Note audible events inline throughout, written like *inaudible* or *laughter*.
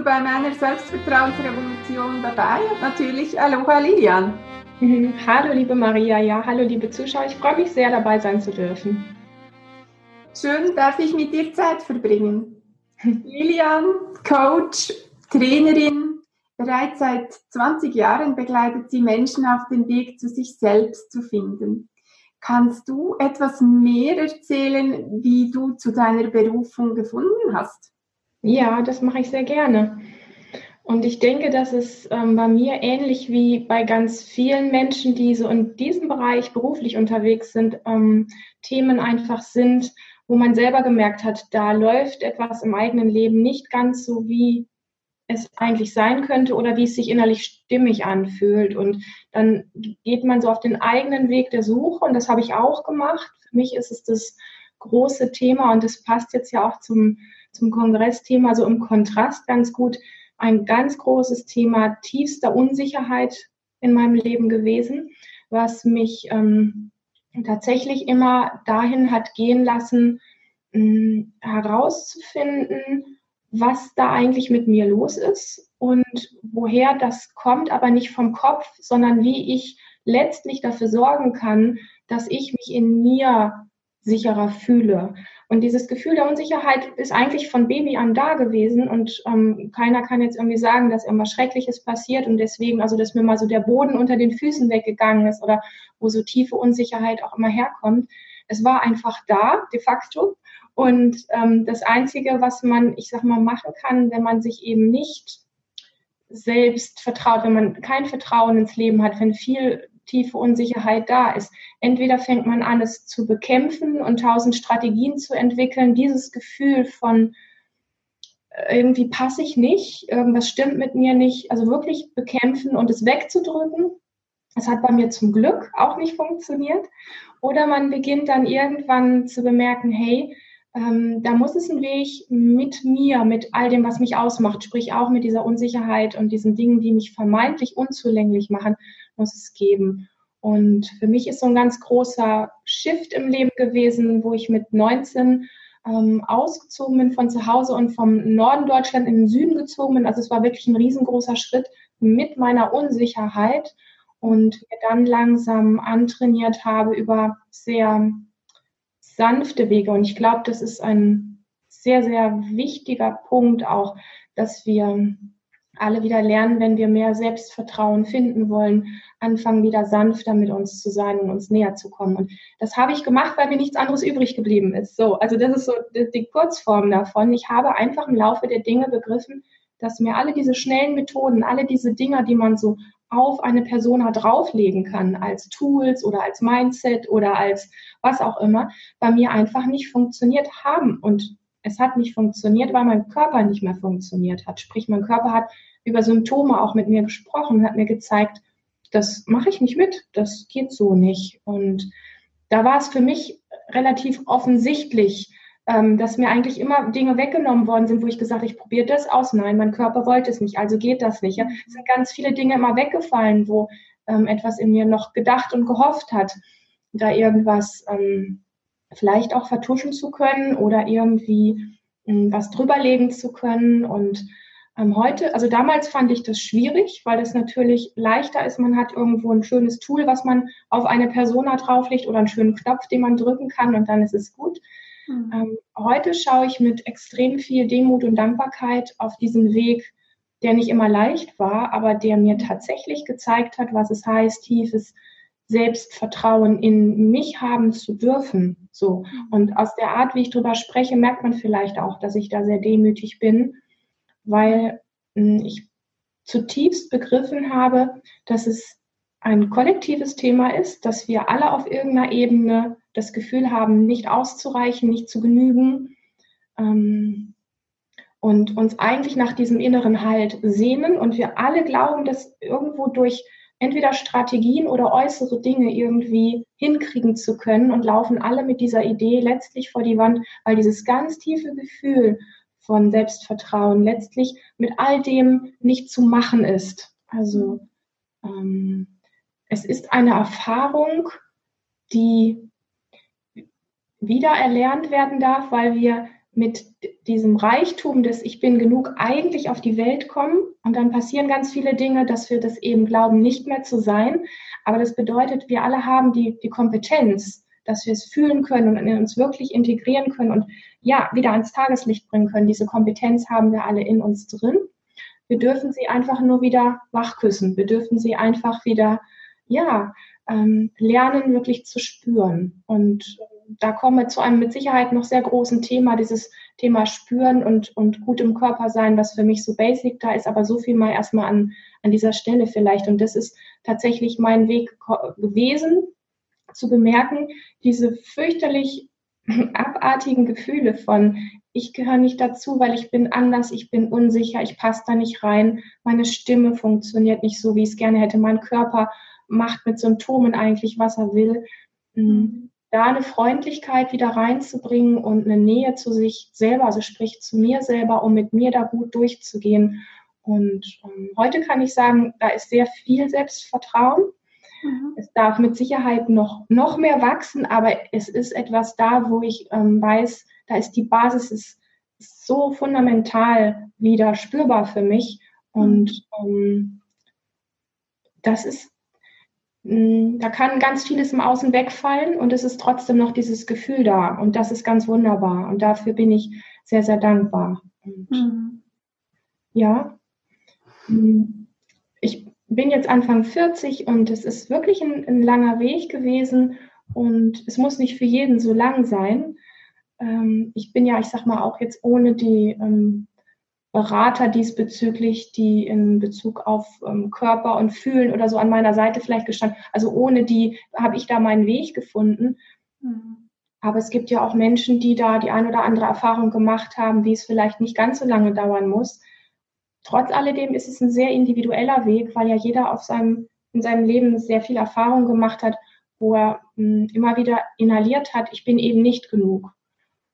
du bei meiner Selbstvertrauensrevolution dabei. Und natürlich Aloha Lilian. Mhm. Hallo liebe Maria, ja, hallo liebe Zuschauer. Ich freue mich sehr dabei sein zu dürfen. Schön, darf ich mit dir Zeit verbringen. *laughs* Lilian, Coach, Trainerin, bereits seit 20 Jahren begleitet sie Menschen auf dem Weg zu sich selbst zu finden. Kannst du etwas mehr erzählen, wie du zu deiner Berufung gefunden hast? Ja, das mache ich sehr gerne. Und ich denke, dass es ähm, bei mir ähnlich wie bei ganz vielen Menschen, die so in diesem Bereich beruflich unterwegs sind, ähm, Themen einfach sind, wo man selber gemerkt hat, da läuft etwas im eigenen Leben nicht ganz so, wie es eigentlich sein könnte oder wie es sich innerlich stimmig anfühlt. Und dann geht man so auf den eigenen Weg der Suche und das habe ich auch gemacht. Für mich ist es das große Thema und das passt jetzt ja auch zum, zum Kongressthema so im Kontrast ganz gut. Ein ganz großes Thema tiefster Unsicherheit in meinem Leben gewesen, was mich ähm, tatsächlich immer dahin hat gehen lassen, mh, hm, herauszufinden, was da eigentlich mit mir los ist und woher das kommt, aber nicht vom Kopf, sondern wie ich letztlich dafür sorgen kann, dass ich mich in mir sicherer fühle. Und dieses Gefühl der Unsicherheit ist eigentlich von Baby an da gewesen und ähm, keiner kann jetzt irgendwie sagen, dass irgendwas Schreckliches passiert und deswegen, also dass mir mal so der Boden unter den Füßen weggegangen ist oder wo so tiefe Unsicherheit auch immer herkommt. Es war einfach da, de facto. Und ähm, das Einzige, was man, ich sag mal, machen kann, wenn man sich eben nicht selbst vertraut, wenn man kein Vertrauen ins Leben hat, wenn viel tiefe Unsicherheit da ist. Entweder fängt man an, es zu bekämpfen und tausend Strategien zu entwickeln, dieses Gefühl von äh, irgendwie passe ich nicht, irgendwas stimmt mit mir nicht, also wirklich bekämpfen und es wegzudrücken. Das hat bei mir zum Glück auch nicht funktioniert. Oder man beginnt dann irgendwann zu bemerken, hey, ähm, da muss es einen Weg mit mir, mit all dem, was mich ausmacht, sprich auch mit dieser Unsicherheit und diesen Dingen, die mich vermeintlich unzulänglich machen, muss es geben. Und für mich ist so ein ganz großer Shift im Leben gewesen, wo ich mit 19 ähm, ausgezogen bin von zu Hause und vom Norden Deutschland in den Süden gezogen bin. Also es war wirklich ein riesengroßer Schritt mit meiner Unsicherheit und mir dann langsam antrainiert habe über sehr sanfte Wege. Und ich glaube, das ist ein sehr, sehr wichtiger Punkt auch, dass wir alle wieder lernen, wenn wir mehr Selbstvertrauen finden wollen, anfangen wieder sanfter mit uns zu sein und uns näher zu kommen. Und das habe ich gemacht, weil mir nichts anderes übrig geblieben ist. So, also das ist so die Kurzform davon. Ich habe einfach im Laufe der Dinge begriffen, dass mir alle diese schnellen Methoden, alle diese Dinge, die man so auf eine Persona drauflegen kann, als Tools oder als Mindset oder als was auch immer, bei mir einfach nicht funktioniert haben. Und es hat nicht funktioniert, weil mein Körper nicht mehr funktioniert hat. Sprich, mein Körper hat über Symptome auch mit mir gesprochen, hat mir gezeigt, das mache ich nicht mit, das geht so nicht. Und da war es für mich relativ offensichtlich, ähm, dass mir eigentlich immer Dinge weggenommen worden sind, wo ich gesagt habe, ich probiere das aus. Nein, mein Körper wollte es nicht, also geht das nicht. Ja? Es sind ganz viele Dinge immer weggefallen, wo ähm, etwas in mir noch gedacht und gehofft hat, da irgendwas ähm, vielleicht auch vertuschen zu können oder irgendwie ähm, was drüberlegen zu können. Und ähm, heute, also damals fand ich das schwierig, weil das natürlich leichter ist. Man hat irgendwo ein schönes Tool, was man auf eine Persona drauflegt oder einen schönen Knopf, den man drücken kann und dann ist es gut. Mhm. Ähm, heute schaue ich mit extrem viel Demut und Dankbarkeit auf diesen Weg, der nicht immer leicht war, aber der mir tatsächlich gezeigt hat, was es heißt, tiefes Selbstvertrauen in mich haben zu dürfen. So. Mhm. Und aus der Art, wie ich drüber spreche, merkt man vielleicht auch, dass ich da sehr demütig bin, weil hm, ich zutiefst begriffen habe, dass es ein kollektives Thema ist, dass wir alle auf irgendeiner Ebene das Gefühl haben, nicht auszureichen, nicht zu genügen ähm, und uns eigentlich nach diesem inneren Halt sehnen und wir alle glauben, dass irgendwo durch entweder Strategien oder äußere Dinge irgendwie hinkriegen zu können und laufen alle mit dieser Idee letztlich vor die Wand, weil dieses ganz tiefe Gefühl von Selbstvertrauen letztlich mit all dem nicht zu machen ist. Also ähm, es ist eine Erfahrung, die wieder erlernt werden darf, weil wir mit diesem Reichtum des Ich bin genug eigentlich auf die Welt kommen und dann passieren ganz viele Dinge, dass wir das eben glauben, nicht mehr zu sein. Aber das bedeutet, wir alle haben die, die Kompetenz, dass wir es fühlen können und in uns wirklich integrieren können und ja, wieder ans Tageslicht bringen können. Diese Kompetenz haben wir alle in uns drin. Wir dürfen sie einfach nur wieder wachküssen. Wir dürfen sie einfach wieder, ja, ähm, lernen, wirklich zu spüren. Und da kommen wir zu einem mit Sicherheit noch sehr großen Thema, dieses Thema Spüren und, und gut im Körper sein, was für mich so basic da ist, aber so viel mal erstmal an, an dieser Stelle vielleicht. Und das ist tatsächlich mein Weg gewesen, zu bemerken, diese fürchterlich *laughs* abartigen Gefühle von, ich gehöre nicht dazu, weil ich bin anders, ich bin unsicher, ich passe da nicht rein, meine Stimme funktioniert nicht so, wie ich es gerne hätte, mein Körper macht mit Symptomen eigentlich, was er will. Mhm. Da eine Freundlichkeit wieder reinzubringen und eine Nähe zu sich selber, also sprich zu mir selber, um mit mir da gut durchzugehen. Und ähm, heute kann ich sagen, da ist sehr viel Selbstvertrauen. Mhm. Es darf mit Sicherheit noch, noch mehr wachsen, aber es ist etwas da, wo ich ähm, weiß, da ist die Basis ist so fundamental wieder spürbar für mich. Und ähm, das ist da kann ganz vieles im Außen wegfallen und es ist trotzdem noch dieses Gefühl da. Und das ist ganz wunderbar. Und dafür bin ich sehr, sehr dankbar. Mhm. Ja, mm, ich bin jetzt Anfang 40 und es ist wirklich ein, ein, langer Weg gewesen und es muss nicht für jeden so lang sein. Ähm, ich bin ja, ich sag mal, auch jetzt ohne die ähm, Berater diesbezüglich, die in Bezug auf ähm, Körper und Fühlen oder so an meiner Seite vielleicht gestanden. Also ohne die habe ich da meinen Weg gefunden. Mhm. Aber es gibt ja auch Menschen, die da die ein oder andere Erfahrung gemacht haben, wie es vielleicht nicht ganz so lange dauern muss. Trotz alledem ist es ein sehr individueller Weg, weil ja jeder auf seinem, in seinem Leben sehr viel Erfahrung gemacht hat, wo er mh, hm, immer wieder inhaliert hat, ich bin eben nicht genug.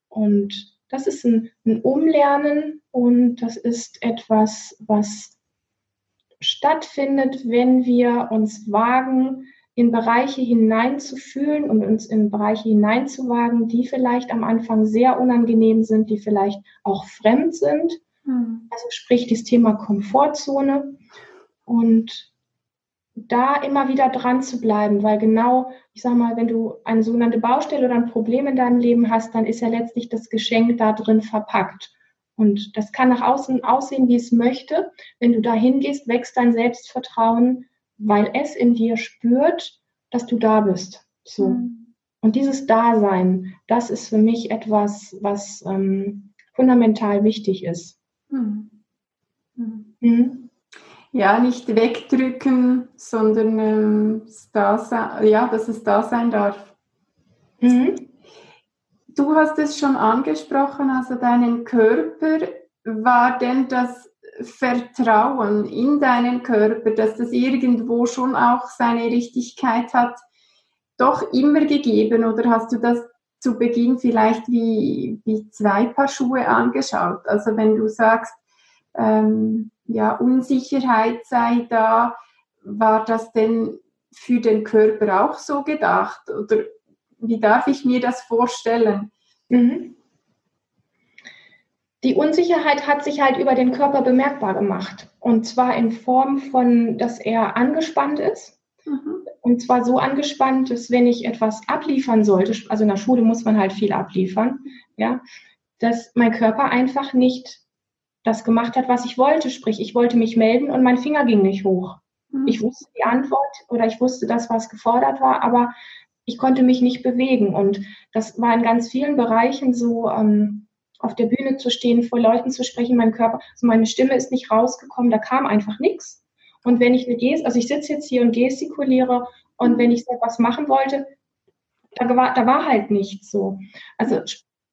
Und das ist ein, ein Umlernen und das ist etwas, was stattfindet, wenn wir uns wagen, in Bereiche hineinzufühlen und uns in Bereiche hineinzuwagen, die vielleicht am Anfang sehr unangenehm sind, die vielleicht auch fremd sind. Mhm. Also sprich das Thema Komfortzone. Und da immer wieder dran zu bleiben, weil genau, ich sag mal, wenn du eine sogenannte Baustelle oder ein Problem in deinem Leben hast, dann ist ja letztlich das Geschenk da drin verpackt. Und das kann nach außen aussehen, wie es möchte. Wenn du da hingehst, wächst dein Selbstvertrauen, weil es in dir spürt, dass du da bist. So. Mhm. Und dieses Dasein, das ist für mich etwas, was ähm, fundamental wichtig ist. Mhm. Mhm ja, nicht wegdrücken, sondern ähm, da sein, ja, dass es da sein darf. Mhm. Du hast es schon angesprochen, also deinen Körper. War denn das Vertrauen in deinen Körper, dass das irgendwo schon auch seine Richtigkeit hat, doch immer gegeben oder hast du das zu Beginn vielleicht wie, wie zwei Paar Schuhe angeschaut? Also wenn du sagst, ähm, ja, Unsicherheit sei da. War das denn für den Körper auch so gedacht? Oder wie darf ich mir das vorstellen? Mhm. Die Unsicherheit hat sich halt über den Körper bemerkbar gemacht. Und zwar in Form von, dass er angespannt ist. Mhm. Und zwar so angespannt, dass wenn ich etwas abliefern sollte, also in der Schule muss man halt viel abliefern, ja, dass mein Körper einfach nicht das gemacht hat, was ich wollte. Sprich, ich wollte mich melden und mein Finger ging nicht hoch. Mhm. Ich wusste die Antwort oder ich wusste das, was gefordert war, aber ich konnte mich nicht bewegen. Und das war in ganz vielen Bereichen so, ähm, auf der Bühne zu stehen, vor Leuten zu sprechen, mein Körper, also meine Stimme ist nicht rausgekommen, da kam einfach nichts. Und wenn ich eine Gest, also ich sitze jetzt hier und gestikuliere und wenn ich so etwas machen wollte, da war, da war halt nichts so. Also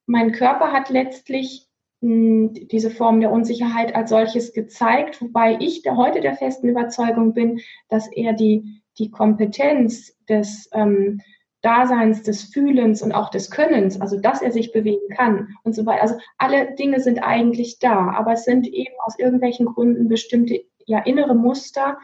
mein Körper hat letztlich diese Form der Unsicherheit als solches gezeigt, wobei ich der, heute der festen Überzeugung bin, dass er die, die Kompetenz des ähm, Daseins, des Fühlens und auch des Könnens, also dass er sich bewegen kann und so weiter. Also alle Dinge sind eigentlich da, aber es sind eben aus irgendwelchen Gründen bestimmte ja innere Muster,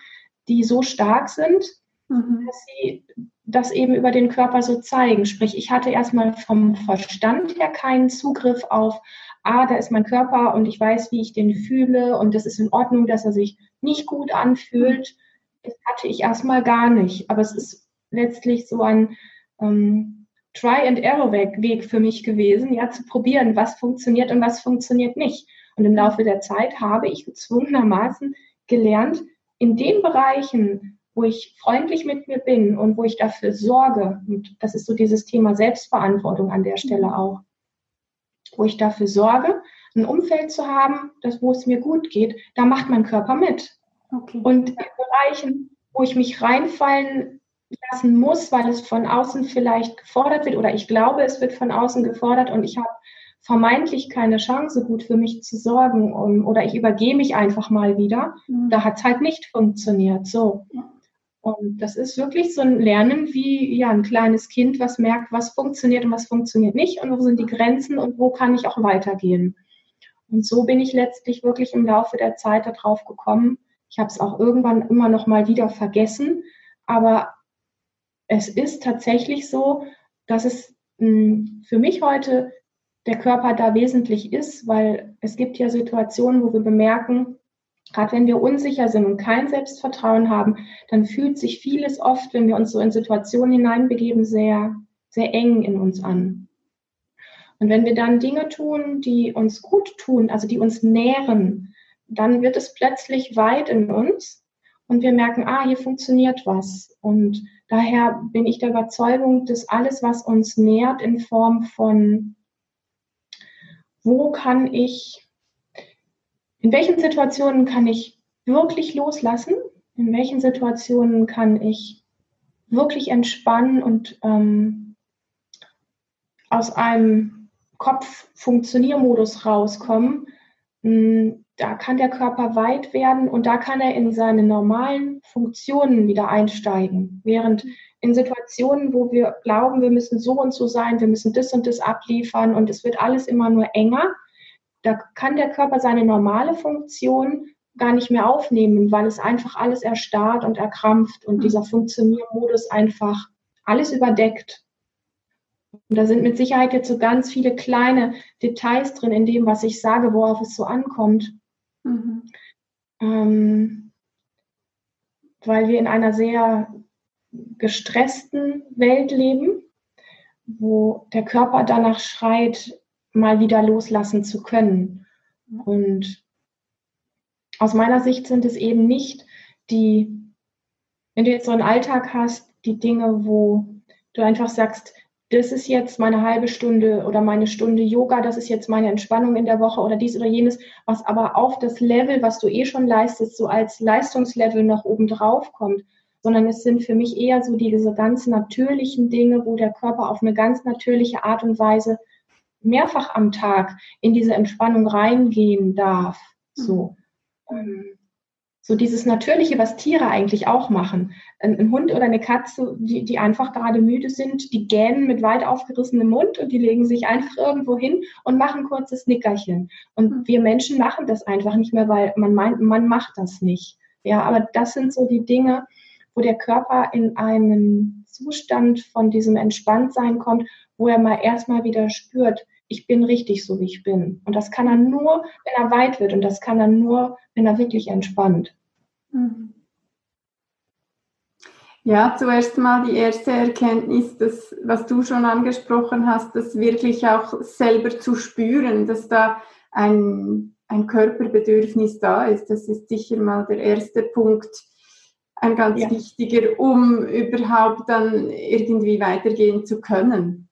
die so stark sind, mhm. dass sie das eben über den Körper so zeigen. Sprich, ich hatte erstmal vom Verstand her keinen Zugriff auf ah, da ist mein Körper und ich weiß, wie ich den fühle und das ist in Ordnung, dass er sich nicht gut anfühlt. Das hatte ich erstmal gar nicht. Aber es ist letztlich so ein ähm, Try-and-Error-Weg für mich gewesen, ja, zu probieren, was funktioniert und was funktioniert nicht. Und im Laufe der Zeit habe ich gezwungenermaßen gelernt, in den Bereichen, wo ich freundlich mit mir bin und wo ich dafür sorge, und das ist so dieses Thema Selbstverantwortung an der Stelle auch, wo ich dafür sorge, ein Umfeld zu haben, das, wo es mir gut geht, da macht mein Körper mit. Okay. Und in Bereichen, wo ich mich reinfallen lassen muss, weil es von außen vielleicht gefordert wird oder ich glaube, es wird von außen gefordert und ich habe vermeintlich keine Chance, gut für mich zu sorgen um, oder ich übergehe mich einfach mal wieder, mhm. da hat es halt nicht funktioniert. So. Und das ist wirklich so ein Lernen wie ja, ein kleines Kind, was merkt, was funktioniert und was funktioniert nicht und wo sind die Grenzen und wo kann ich auch weitergehen. Und so bin ich letztlich wirklich im Laufe der Zeit darauf gekommen. Ich habe es auch irgendwann immer noch mal wieder vergessen, aber es ist tatsächlich so, dass es mh, hm, für mich heute der Körper da wesentlich ist, weil es gibt ja Situationen, wo wir bemerken, gerade wenn wir unsicher sind und kein Selbstvertrauen haben, dann fühlt sich vieles oft, wenn wir uns so in Situationen hineinbegeben, sehr, sehr eng in uns an. Und wenn wir dann Dinge tun, die uns gut tun, also die uns nähren, dann wird es plötzlich weit in uns und wir merken, ah, hier funktioniert was. Und daher bin ich der Überzeugung, dass alles, was uns nährt in Form von wo kann ich, in welchen Situationen kann ich wirklich loslassen, in welchen Situationen kann ich wirklich entspannen und ähm, aus einem Kopf-Funktioniermodus rauskommen, hm, da kann der Körper weit werden und da kann er in seine normalen Funktionen wieder einsteigen. Während in Situationen, wo wir glauben, wir müssen so und so sein, wir müssen das und das abliefern und es wird alles immer nur enger, da kann der Körper seine normale Funktion gar nicht mehr aufnehmen, weil es einfach alles erstarrt und erkrampft und dieser Funktioniermodus einfach alles überdeckt. Und da sind mit Sicherheit jetzt so ganz viele kleine Details drin in dem, was ich sage, worauf es so ankommt. Mhm. Ähm, weil wir in einer sehr gestressten Welt leben, wo der Körper danach schreit, mal wieder loslassen zu können. Und aus meiner Sicht sind es eben nicht die, wenn du jetzt so einen Alltag hast, die Dinge, wo du einfach sagst, das ist jetzt meine halbe Stunde oder meine Stunde Yoga, das ist jetzt meine Entspannung in der Woche oder dies oder jenes, was aber auf das Level, was du eh schon leistest, so als Leistungslevel noch oben drauf kommt, sondern es sind für mich eher so diese ganz natürlichen Dinge, wo der Körper auf eine ganz natürliche Art und Weise mehrfach am Tag in diese Entspannung reingehen darf. So. Mhm. So dieses Natürliche, was Tiere eigentlich auch machen. Ein, ein, Hund oder eine Katze, die, die einfach gerade müde sind, die gähnen mit weit aufgerissenem Mund und die legen sich einfach irgendwo hin und machen kurzes Nickerchen. Und mhm. wir Menschen machen das einfach nicht mehr, weil man meint, man macht das nicht. Ja, aber das sind so die Dinge, wo der Körper in einen Zustand von diesem Entspanntsein kommt, wo er mal erstmal wieder spürt, ich bin richtig so, wie ich bin. Und das kann er nur, wenn er weit wird. Und das kann er nur, wenn er wirklich entspannt. Mhm. Ja, zuerst mal die erste Erkenntnis, dass, was du schon angesprochen hast, das wirklich auch selber zu spüren, dass da ein, ein Körperbedürfnis da ist. Das ist sicher mal der erste Punkt, ein ganz ja. wichtiger, um überhaupt dann irgendwie weitergehen zu können.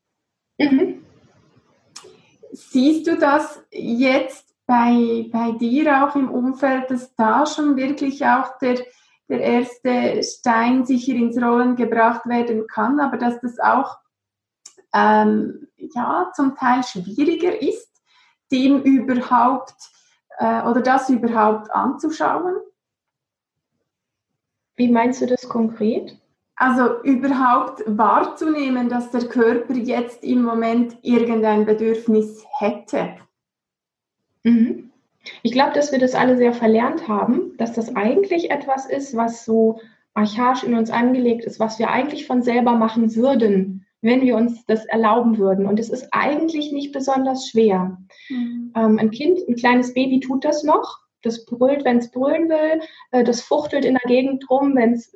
Mhm. Siehst du das jetzt bei, bei dir auch im Umfeld, dass da schon wirklich auch der, der erste Stein sicher ins Rollen gebracht werden kann, aber dass das auch ähm, ja, zum Teil schwieriger ist, dem überhaupt äh, oder das überhaupt anzuschauen? Wie meinst du das konkret? Also überhaupt wahrzunehmen, dass der Körper jetzt im Moment irgendein Bedürfnis hätte. Mhm. Ich glaube, dass wir das alle sehr verlernt haben, dass das eigentlich etwas ist, was so archaisch in uns angelegt ist, was wir eigentlich von selber machen würden. wenn wir uns das erlauben würden. Und es ist eigentlich nicht besonders schwer. Mhm. Ähm, ein Kind, ein kleines Baby tut das noch. Das brüllt, wenn es brüllen will. Äh, das fuchtelt in der Gegend rum, wenn es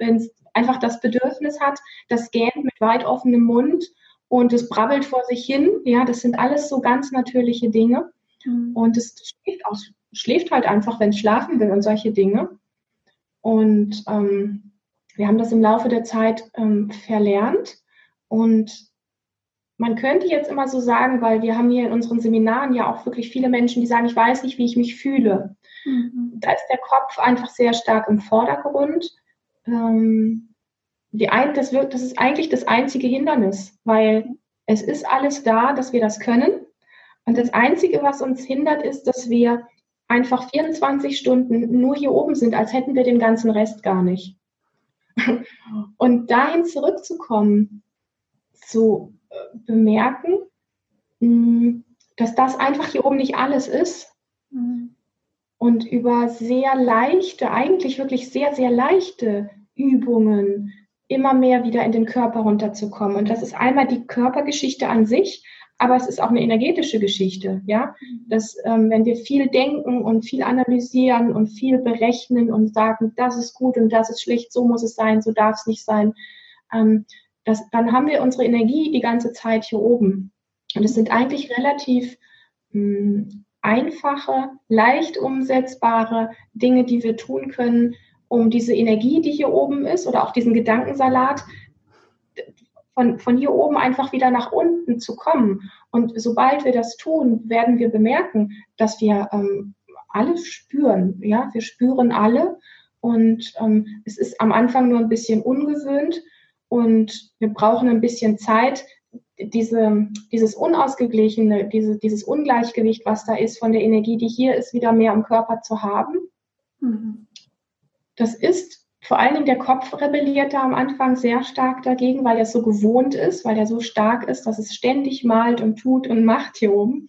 einfach das Bedürfnis hat. Das gähnt mit weit offenem Mund und es brabbelt vor sich hin. Ja, das sind alles so ganz natürliche Dinge. Mhm. Und es schläft, auch, schläft halt einfach, wenn es schlafen will und solche Dinge. Und ähm, wir haben das im Laufe der Zeit ähm, verlernt. Und man könnte jetzt immer so sagen, weil wir haben hier in unseren Seminaren ja auch wirklich viele Menschen, die sagen, ich weiß nicht, wie ich mich fühle. Mhm. Da ist der Kopf einfach sehr stark im Vordergrund. Ähm, die ein, das, wird, das ist eigentlich das einzige Hindernis, weil es ist alles da, dass wir das können. Und das Einzige, was uns hindert, ist, dass wir einfach 24 Stunden nur hier oben sind, als hätten wir den ganzen Rest gar nicht. *laughs* Und dahin zurückzukommen, zu äh, bemerken, hm, dass das einfach hier oben nicht alles ist. Mhm. Und über sehr leichte, eigentlich wirklich sehr, sehr leichte Übungen immer mehr wieder in den Körper runterzukommen. Und das ist einmal die Körpergeschichte an sich, aber es ist auch eine energetische Geschichte, ja. Dass, ähm, wenn wir viel denken und viel analysieren und viel berechnen und sagen, das ist gut und das ist schlecht, so muss es sein, so darf es nicht sein, ähm, das, dann haben wir unsere Energie die ganze Zeit hier oben. Und es sind eigentlich relativ mh, hm, einfache, leicht umsetzbare Dinge, die wir tun können, um diese Energie, die hier oben ist, oder auch diesen Gedankensalat, von, von hier oben einfach wieder nach unten zu kommen. Und sobald wir das tun, werden wir bemerken, dass wir ähm, alles spüren. Ja, wir spüren alle. Und ähm, es ist am Anfang nur ein bisschen ungewöhnt und wir brauchen ein bisschen Zeit, diese, dieses unausgeglichene, diese, dieses Ungleichgewicht, was da ist von der Energie, die hier ist, wieder mehr im Körper zu haben. Mhm. Das ist vor allen Dingen der Kopf rebelliert da am Anfang sehr stark dagegen, weil er so gewohnt ist, weil er so stark ist, dass es ständig malt und tut und macht hier oben.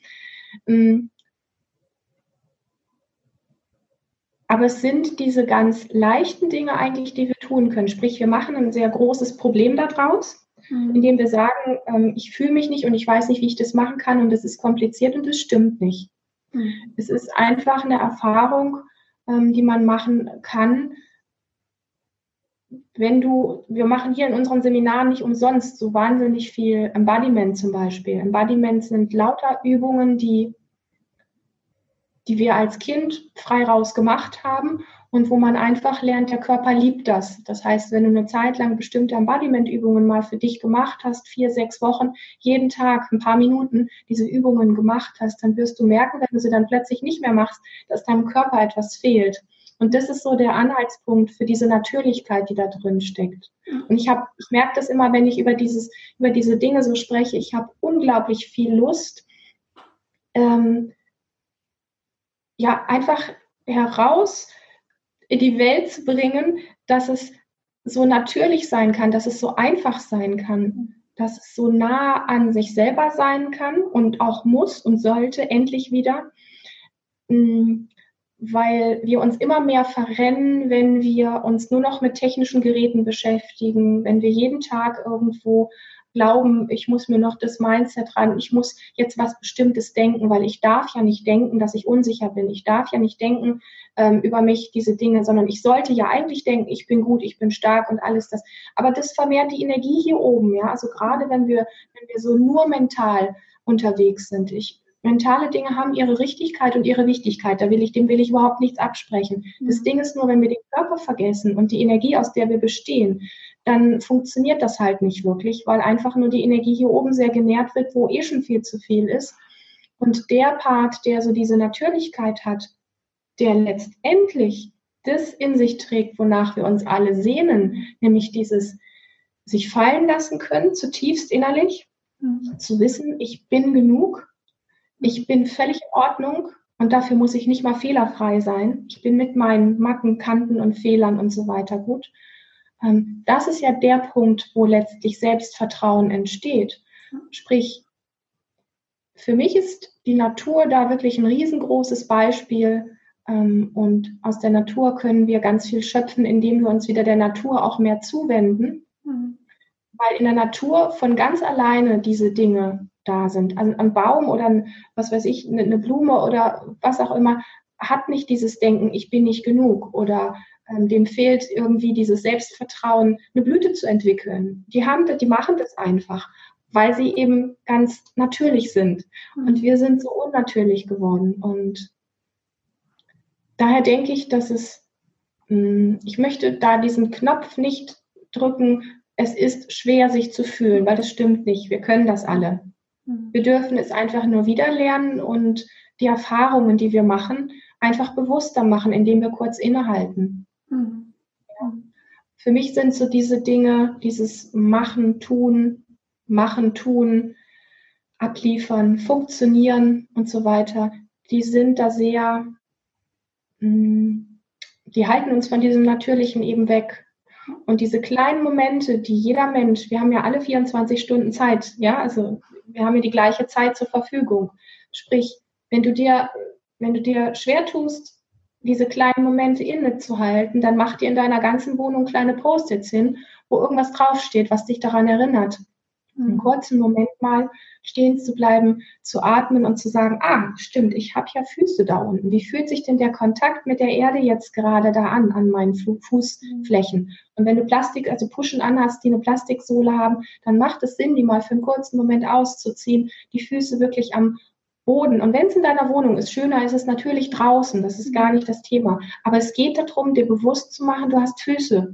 Mm. Aber es sind diese ganz leichten Dinge eigentlich, die wir tun können. Sprich, wir machen ein sehr großes Problem daraus, mhm. indem wir sagen, ähm, ich fühle mich nicht und ich weiß nicht, wie ich das machen kann und es ist kompliziert und es stimmt nicht. Mhm. Es ist einfach eine Erfahrung, ähm, die man machen kann, wenn du, wir machen hier in unseren Seminaren nicht umsonst so wahnsinnig viel Embodiment zum Beispiel. Embodiment sind lauter Übungen, die, die wir als Kind frei raus gemacht haben und wo man einfach lernt, der Körper liebt das. Das heißt, wenn du eine Zeit lang bestimmte Embodiment-Übungen mal für dich gemacht hast, vier, sechs Wochen, jeden Tag ein paar Minuten diese Übungen gemacht hast, dann wirst du merken, wenn du sie dann plötzlich nicht mehr machst, dass deinem Körper etwas fehlt. Und das ist so der Anhaltspunkt für diese Natürlichkeit, die da drin steckt. Und ich habe, ich merke das immer, wenn ich über dieses, über diese Dinge so spreche. Ich habe unglaublich viel Lust, ähm, ja, einfach heraus in die Welt zu bringen, dass es so natürlich sein kann, dass es so einfach sein kann, dass es so nah an sich selber sein kann und auch muss und sollte endlich wieder. Mm, weil wir uns immer mehr verrennen, wenn wir uns nur noch mit technischen Geräten beschäftigen, wenn wir jeden Tag irgendwo glauben, ich muss mir noch das Mindset ran, ich muss jetzt was Bestimmtes denken, weil ich darf ja nicht denken, dass ich unsicher bin. Ich darf ja nicht denken ähm, über mich diese Dinge, sondern ich sollte ja eigentlich denken, ich bin gut, ich bin stark und alles das. Aber das vermehrt die Energie hier oben, ja. Also gerade wenn wir, wenn wir so nur mental unterwegs sind. Ich mentale Dinge haben ihre Richtigkeit und ihre Wichtigkeit. Da will ich, dem will ich überhaupt nichts absprechen. Mhm. Das Ding ist nur, wenn wir den Körper vergessen und die Energie, aus der wir bestehen, dann funktioniert das halt nicht wirklich, weil einfach nur die Energie hier oben sehr genährt wird, wo eh schon viel zu viel ist. Und der Part, der so diese Natürlichkeit hat, der letztendlich das in sich trägt, wonach wir uns alle sehnen, nämlich dieses sich fallen lassen können, zutiefst innerlich, mhm. zu wissen, ich bin genug, ich bin völlig in Ordnung und dafür muss ich nicht mal fehlerfrei sein. Ich bin mit meinen Macken, Kanten und Fehlern und so weiter gut. Ähm, das ist ja der Punkt, wo letztlich Selbstvertrauen entsteht. Sprich, für mich ist die Natur da wirklich ein riesengroßes Beispiel. Ähm, und aus der Natur können wir ganz viel schöpfen, indem wir uns wieder der Natur auch mehr zuwenden. Mhm weil in der Natur von ganz alleine diese Dinge da sind. Ein, ein Baum oder ein, was weiß ich, eine Blume oder was auch immer hat nicht dieses Denken, ich bin nicht genug oder ähm, dem fehlt irgendwie dieses Selbstvertrauen, eine Blüte zu entwickeln. Die haben, die machen das einfach, weil sie eben ganz natürlich sind. Mhm. Und wir sind so unnatürlich geworden. Und daher denke ich, dass es, hm, ich möchte da diesen Knopf nicht drücken, es ist schwer, sich zu fühlen, weil das stimmt nicht. Wir können das alle. Mhm. Wir dürfen es einfach nur wieder lernen und die Erfahrungen, die wir machen, einfach bewusster machen, indem wir kurz innehalten. Mhm. Ja. Für mich sind so diese Dinge, dieses Machen, Tun, Machen, Tun, Abliefern, Funktionieren und so weiter, die sind da sehr, hm, die halten uns von diesem Natürlichen eben weg. Und diese kleinen Momente, die jeder Mensch, wir haben ja alle 24 Stunden Zeit, ja, also wir haben ja die gleiche Zeit zur Verfügung. Sprich, wenn du dir, wenn du dir schwer tust, diese kleinen Momente innezuhalten, dann mach dir in deiner ganzen Wohnung kleine Post-its hin, wo irgendwas draufsteht, was dich daran erinnert. Einen kurzen Moment mal stehen zu bleiben, zu atmen und zu sagen, ah, stimmt, ich habe ja Füße da unten. Wie fühlt sich denn der Kontakt mit der Erde jetzt gerade da an, an meinen Fußflächen? Und wenn du Plastik, also Puschen anhast, die eine Plastiksohle haben, dann macht es Sinn, die mal für einen kurzen Moment auszuziehen, die Füße wirklich am Boden. Und wenn es in deiner Wohnung ist, schöner ist es natürlich draußen, das ist gar nicht das Thema. Aber es geht darum, dir bewusst zu machen, du hast Füße.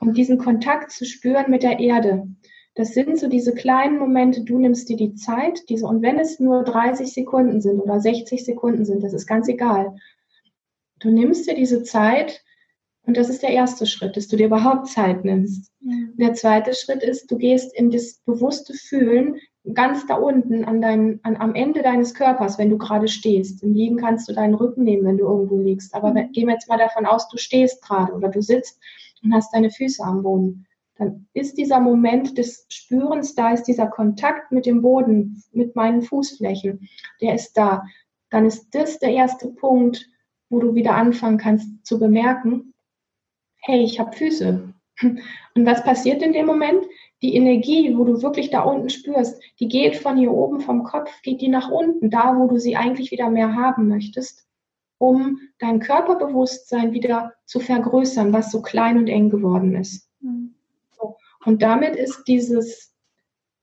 Und diesen Kontakt zu spüren mit der Erde. Das sind so diese kleinen Momente, du nimmst dir die Zeit, diese, und wenn es nur 30 Sekunden sind oder 60 Sekunden sind, das ist ganz egal. Du nimmst dir diese Zeit und das ist der erste Schritt, dass du dir überhaupt Zeit nimmst. Ja. Der zweite Schritt ist, du gehst in das bewusste Fühlen ganz da unten an dein, an, am Ende deines Körpers, wenn du gerade stehst. Im Liegen kannst du deinen Rücken nehmen, wenn du irgendwo liegst. Aber mhm. gehen wir jetzt mal davon aus, du stehst gerade oder du sitzt und hast deine Füße am Boden dann ist dieser Moment des Spürens da, ist dieser Kontakt mit dem Boden, mit meinen Fußflächen, der ist da. Dann ist das der erste Punkt, wo du wieder anfangen kannst zu bemerken, hey, ich habe Füße. *laughs* Und was passiert in dem Moment? Die Energie, wo du wirklich da unten spürst, die geht von hier oben vom Kopf, geht die nach unten, da wo du sie eigentlich wieder mehr haben möchtest, um dein Körperbewusstsein wieder zu vergrößern, was so klein und eng geworden ist. Mhm. Und damit ist dieses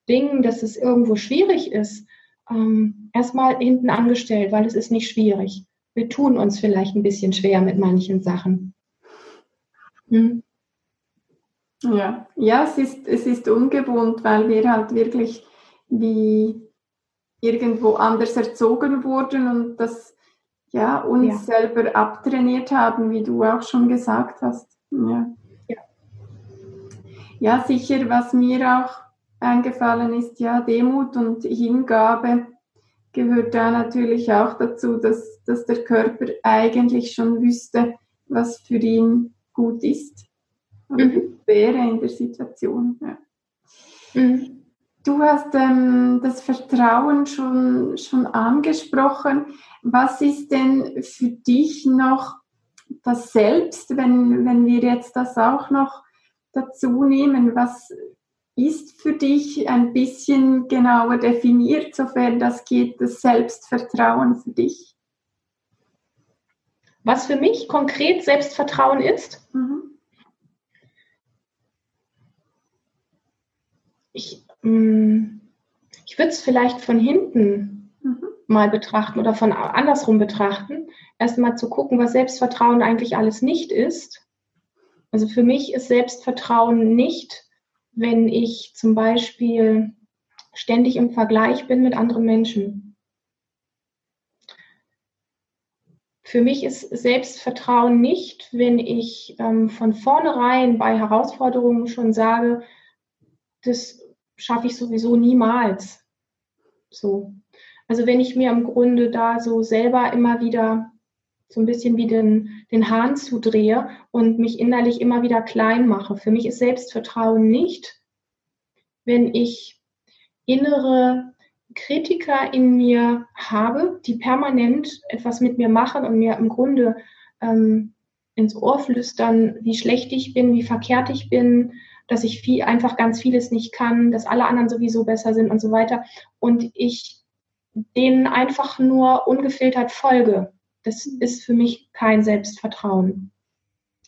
Ding, dass es irgendwo schwierig ist, ähm, erstmal hinten angestellt, weil es ist nicht schwierig. Wir tun uns vielleicht ein bisschen schwer mit manchen Sachen. Hm? Ja, ja es, ist, es ist ungewohnt, weil wir halt wirklich wie irgendwo anders erzogen wurden und das ja, uns ja. selber abtrainiert haben, wie du auch schon gesagt hast. Ja. Ja, sicher, was mir auch eingefallen ist, ja, Demut und Hingabe gehört da natürlich auch dazu, dass, dass der Körper eigentlich schon wüsste, was für ihn gut ist mhm. wäre in der Situation. Ja. Mhm. Du hast ähm, das Vertrauen schon, schon angesprochen. Was ist denn für dich noch das Selbst, wenn, wenn wir jetzt das auch noch dazu nehmen? Was ist für dich ein bisschen genauer definiert, sofern das geht, das Selbstvertrauen für dich? Was für mich konkret Selbstvertrauen ist? Mhm. Ich, mm, ich würde es vielleicht von hinten mhm. mal betrachten oder von andersrum betrachten. Erstmal zu gucken, was Selbstvertrauen eigentlich alles nicht ist also für mich ist Selbstvertrauen nicht, wenn ich zum Beispiel ständig im Vergleich bin mit anderen Menschen. Für mich ist Selbstvertrauen nicht, wenn ich ähm, von vornherein bei Herausforderungen schon sage, das schaffe ich sowieso niemals. So. Also wenn ich mir im Grunde da so selber immer wieder so ein bisschen wie den, den Hahn zudrehe und mich innerlich immer wieder klein mache. Für mich ist Selbstvertrauen nicht, wenn ich innere Kritiker in mir habe, die permanent etwas mit mir machen und mir im Grunde ähm, ins Ohr flüstern, wie schlecht ich bin, wie verkehrt ich bin, dass ich viel, einfach ganz vieles nicht kann, dass alle anderen sowieso besser sind und so weiter. Und ich denen einfach nur ungefiltert folge. Das ist für mich kein Selbstvertrauen.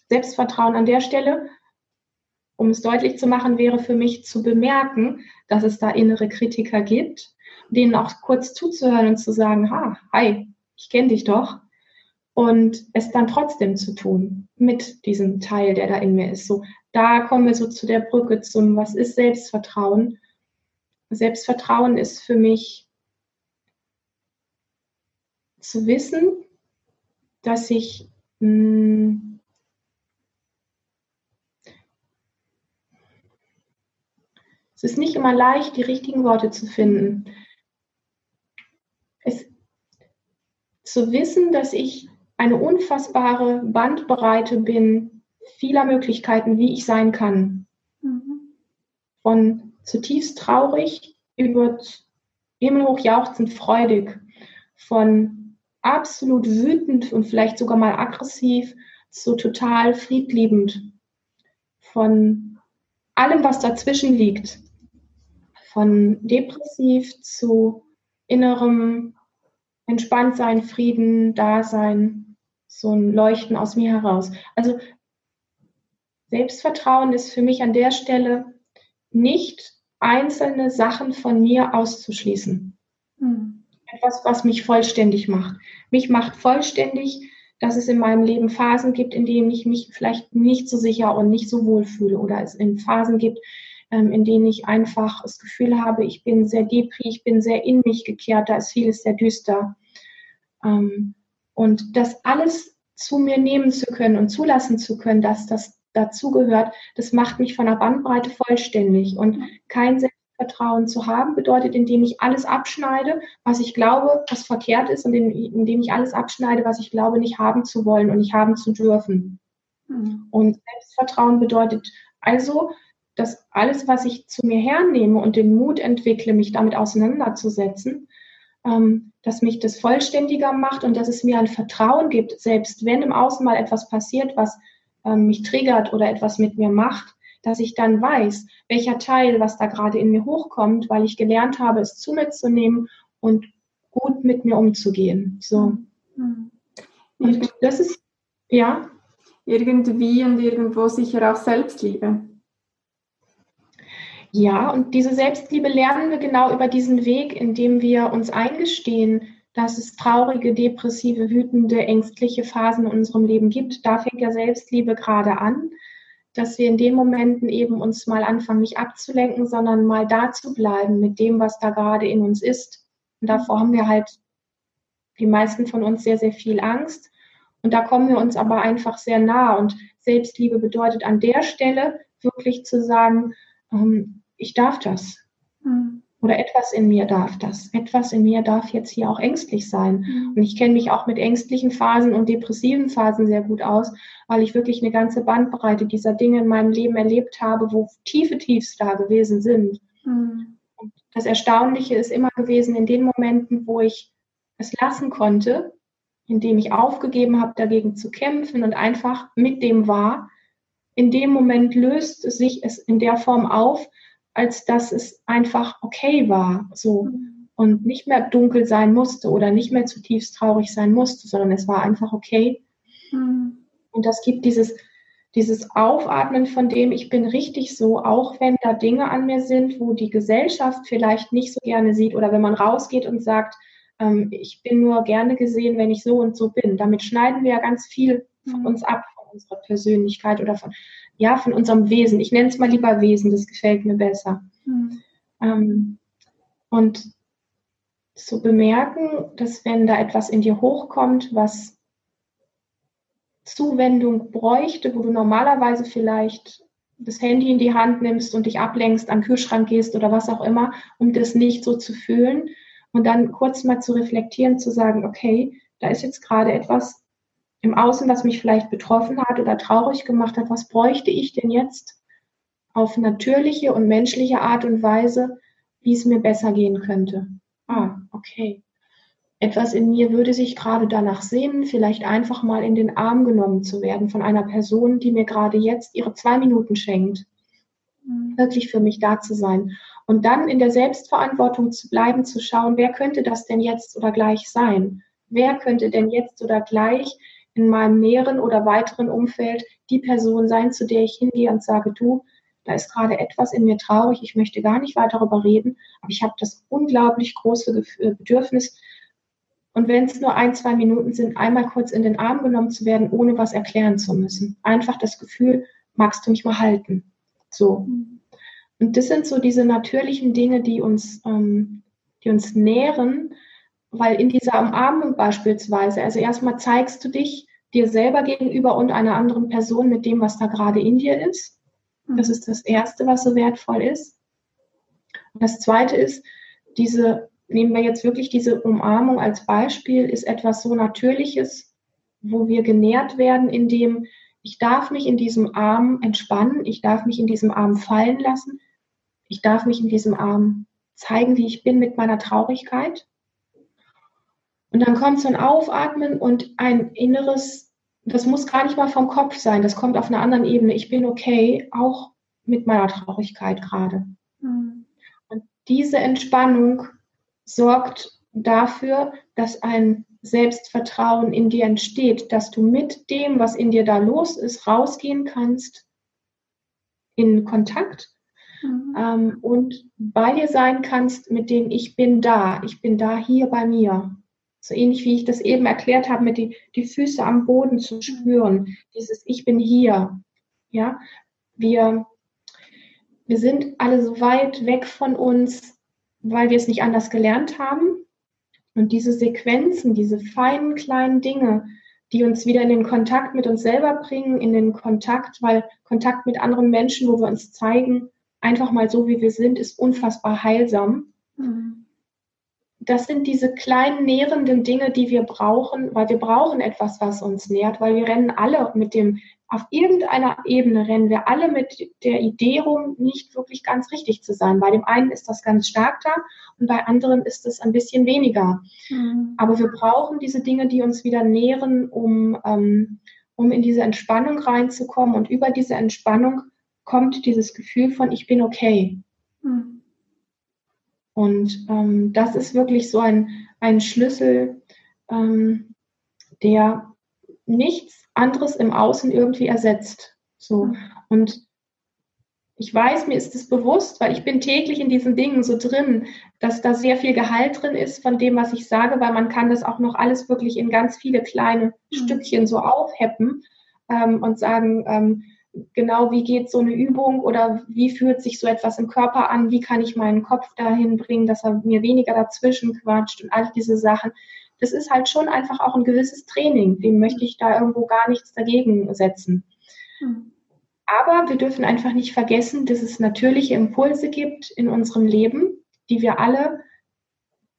Selbstvertrauen an der Stelle, um es deutlich zu machen, wäre für mich zu bemerken, dass es da innere Kritiker gibt, denen auch kurz zuzuhören und zu sagen, ha, hi, ich kenne dich doch. Und es dann trotzdem zu tun mit diesem Teil, der da in mir ist. So, da kommen wir so zu der Brücke zum, was ist Selbstvertrauen? Selbstvertrauen ist für mich zu wissen, dass ich mh, hm, es ist nicht immer leicht, die richtigen Worte zu finden. Es, zu wissen, dass ich eine unfassbare Bandbreite bin vieler Möglichkeiten, wie ich sein kann. Mhm. Von zutiefst traurig über himmelhoch jauchzend freudig, von absolut wütend und vielleicht sogar mal aggressiv zu total friedliebend, von allem, was dazwischen liegt, von depressiv zu innerem Entspanntsein, Frieden, Dasein, so ein Leuchten aus mir heraus. Also Selbstvertrauen ist für mich an der Stelle nicht einzelne Sachen von mir auszuschließen. Mhm. Etwas, was mich vollständig macht. Mich macht vollständig, dass es in meinem Leben Phasen gibt, in denen ich mich vielleicht nicht so sicher und nicht so wohl fühle oder es in Phasen gibt, ähm, in denen ich einfach das Gefühl habe, ich bin sehr depri, ich bin sehr in mich gekehrt, da ist vieles sehr düster. Ähm, und das alles zu mir nehmen zu können und zulassen zu können, dass das dazugehört, das macht mich von der Bandbreite vollständig. Und kein Selbstvertrauen zu haben, bedeutet, indem ich alles abschneide, was ich glaube, was verkehrt ist, und indem ich alles abschneide, was ich glaube, nicht haben zu wollen und nicht haben zu dürfen. Mhm. Und Selbstvertrauen bedeutet also, dass alles, was ich zu mir hernehme und den Mut entwickle, mich damit auseinanderzusetzen, ähm, dass mich das vollständiger macht und dass es mir ein Vertrauen gibt, selbst wenn im Außen mal etwas passiert, was ähm, mich triggert oder etwas mit mir macht, dass ich dann weiß, welcher Teil, was da gerade in mir hochkommt, weil ich gelernt habe, es zu mir zu nehmen und gut mit mir umzugehen. So. Mhm. Und das ist, ja. Irgendwie und irgendwo sicher auch Selbstliebe. Ja, und diese Selbstliebe lernen wir genau über diesen Weg, indem wir uns eingestehen, dass es traurige, depressive, wütende, ängstliche Phasen in unserem Leben gibt. Da fängt ja Selbstliebe gerade an, dass wir in den Momenten eben uns mal anfangen, nicht abzulenken, sondern mal da zu bleiben mit dem, was da gerade in uns ist. Und davor haben wir halt die meisten von uns sehr, sehr viel Angst. Und da kommen wir uns aber einfach sehr nah. Und Selbstliebe bedeutet an der Stelle wirklich zu sagen, ähm, ich darf das. Mhm. Oder etwas in mir darf das. Etwas in mir darf jetzt hier auch ängstlich sein. Mhm. Und ich kenne mich auch mit ängstlichen Phasen und depressiven Phasen sehr gut aus, weil ich wirklich eine ganze Bandbreite dieser Dinge in meinem Leben erlebt habe, wo tiefe Tiefs da gewesen sind. Mhm. Und das Erstaunliche ist immer gewesen in den Momenten, wo ich es lassen konnte, indem ich aufgegeben habe, dagegen zu kämpfen und einfach mit dem war. In dem Moment löst sich es in der Form auf, als dass es einfach okay war, so mhm. und nicht mehr dunkel sein musste oder nicht mehr zutiefst traurig sein musste, sondern es war einfach okay. Mhm. Und das gibt dieses, dieses Aufatmen, von dem ich bin richtig so, auch wenn da Dinge an mir sind, wo die Gesellschaft vielleicht nicht so gerne sieht oder wenn man rausgeht und sagt, ähm, ich bin nur gerne gesehen, wenn ich so und so bin. Damit schneiden wir ja ganz viel von mhm. uns ab, von unserer Persönlichkeit oder von, ja, von unserem Wesen. Ich nenne es mal lieber Wesen, das gefällt mir besser. Mhm. Ähm, und zu bemerken, dass wenn da etwas in dir hochkommt, was Zuwendung bräuchte, wo du normalerweise vielleicht das Handy in die Hand nimmst und dich ablenkst, an den Kühlschrank gehst oder was auch immer, um das nicht so zu fühlen und dann kurz mal zu reflektieren, zu sagen, okay, da ist jetzt gerade etwas, im Außen, was mich vielleicht betroffen hat oder traurig gemacht hat, was bräuchte ich denn jetzt auf natürliche und menschliche Art und Weise, wie es mir besser gehen könnte. Ah, okay. Etwas in mir würde sich gerade danach sehnen, vielleicht einfach mal in den Arm genommen zu werden von einer Person, die mir gerade jetzt ihre zwei Minuten schenkt. mhm. wirklich für mich da zu sein. Und dann in der Selbstverantwortung zu bleiben, zu schauen, wer könnte das denn jetzt oder gleich sein? Wer könnte denn jetzt oder gleich in meinem näheren oder weiteren Umfeld die Person sein, zu der ich hingehe und sage, du, da ist gerade etwas in mir traurig, ich möchte gar nicht weiter darüber reden, aber ich habe das unglaublich große äh, Bedürfnis, und wenn es nur ein, zwei Minuten sind, einmal kurz in den Arm genommen zu werden, ohne was erklären zu müssen. Einfach das Gefühl, magst du mich mal halten? So. Und das sind so diese natürlichen Dinge, die uns, ähm, die uns nähren, weil in dieser Umarmung beispielsweise, also erstmal zeigst du dich dir selber gegenüber und einer anderen Person mit dem, was da gerade in dir ist. Das ist das Erste, was so wertvoll ist. Und das Zweite ist, diese, nehmen wir jetzt wirklich diese Umarmung als Beispiel, ist etwas so Natürliches, wo wir genährt werden, indem ich darf mich in diesem Arm entspannen, ich darf mich in diesem Arm fallen lassen, ich darf mich in diesem Arm zeigen, wie ich bin mit meiner Traurigkeit. Und dann kommt so ein Aufatmen und ein inneres, das muss gar nicht mal vom Kopf sein, das kommt auf einer anderen Ebene. Ich bin okay, auch mit meiner Traurigkeit gerade. Mhm. Und diese Entspannung sorgt dafür, dass ein Selbstvertrauen in dir entsteht, dass du mit dem, was in dir da los ist, rausgehen kannst in Kontakt mhm. ähm, und bei dir sein kannst mit dem Ich bin da, ich bin da hier bei mir. So ähnlich wie ich das eben erklärt habe, mit die, die Füße am Boden zu spüren. Dieses Ich bin hier. Ja, wir, wir sind alle so weit weg von uns, weil wir es nicht anders gelernt haben. Und diese Sequenzen, diese feinen kleinen Dinge, die uns wieder in den Kontakt mit uns selber bringen, in den Kontakt, weil Kontakt mit anderen Menschen, wo wir uns zeigen, einfach mal so wie wir sind, ist unfassbar heilsam. Mhm das sind diese kleinen nährenden Dinge, die wir brauchen, weil wir brauchen etwas, was uns nährt, weil wir rennen alle mit dem, auf irgendeiner Ebene rennen wir alle mit der Idee rum, nicht wirklich ganz richtig zu sein. Bei dem einen ist das ganz stark da und bei anderen ist es ein bisschen weniger. Mhm. Aber wir brauchen diese Dinge, die uns wieder nähren, um, ähm, um in diese Entspannung reinzukommen. Und über diese Entspannung kommt dieses Gefühl von, ich bin okay. Mhm. Und ähm, das ist wirklich so ein, ein Schlüssel, ähm, der nichts anderes im Außen irgendwie ersetzt. So. Und ich weiß, mir ist es bewusst, weil ich bin täglich in diesen Dingen so drin, dass da sehr viel Gehalt drin ist von dem, was ich sage, weil man kann das auch noch alles wirklich in ganz viele kleine mhm. Stückchen so aufheppen ähm, und sagen, ähm, genau, wie geht so eine Übung oder wie fühlt sich so etwas im Körper an, wie kann ich meinen Kopf dahin bringen, dass er mir weniger dazwischen quatscht und all diese Sachen. Das ist halt schon einfach auch ein gewisses Training. Dem möchte ich da irgendwo gar nichts dagegen setzen. Mhm. Aber wir dürfen einfach nicht vergessen, dass es natürliche Impulse gibt in unserem Leben, die wir alle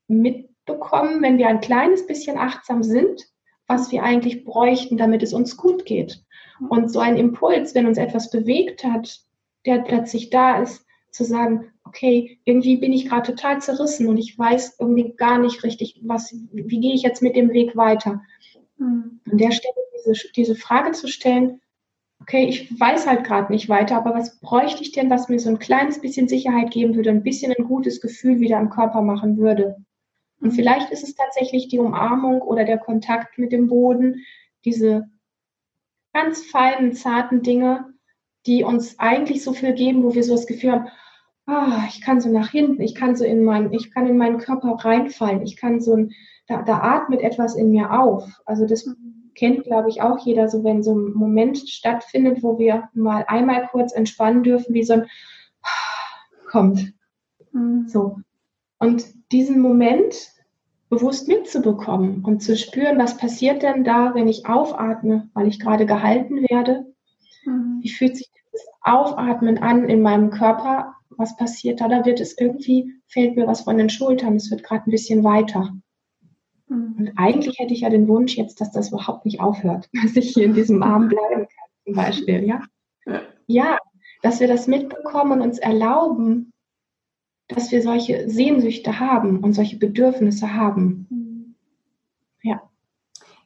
mitbekommen, wenn wir ein kleines bisschen achtsam sind, was wir eigentlich bräuchten, damit es uns gut geht. Und so ein Impuls, wenn uns etwas bewegt hat, der plötzlich da ist, zu sagen, okay, irgendwie bin ich gerade total zerrissen und ich weiß irgendwie gar nicht richtig, was, wie gehe ich jetzt mit dem Weg weiter? Mhm. An der Stelle diese, diese Frage zu stellen, okay, ich weiß halt gerade nicht weiter, aber was bräuchte ich denn, was mir so ein kleines bisschen Sicherheit geben würde, ein bisschen ein gutes Gefühl wieder im Körper machen würde? Und vielleicht ist es tatsächlich die Umarmung oder der Kontakt mit dem Boden, diese ganz feinen, zarten Dinge, die uns eigentlich so viel geben, wo wir so das Gefühl haben, ah, ich kann so nach hinten, ich kann so in meinen, ich kann in meinen Körper reinfallen, ich kann so ein, da, da atmet etwas in mir auf. Also das kennt, glaube ich, auch jeder, so wenn so ein Moment stattfindet, wo wir mal einmal kurz entspannen dürfen, wie so ein kommt. Mhm. So. Und diesen Moment bewusst mitzubekommen und zu spüren, was passiert denn da, wenn ich aufatme, weil ich gerade gehalten werde? Mhm. Wie fühlt sich das Aufatmen an in meinem Körper? Was passiert da? Da wird es irgendwie, fällt mir was von den Schultern, es wird gerade ein bisschen weiter. Mhm. Und eigentlich hätte ich ja den Wunsch jetzt, dass das überhaupt nicht aufhört, *laughs* dass ich hier in diesem Arm bleiben kann, zum Beispiel, ja? Ja, dass wir das mitbekommen und uns erlauben, dass wir solche Sehnsüchte haben und solche Bedürfnisse haben. Ja.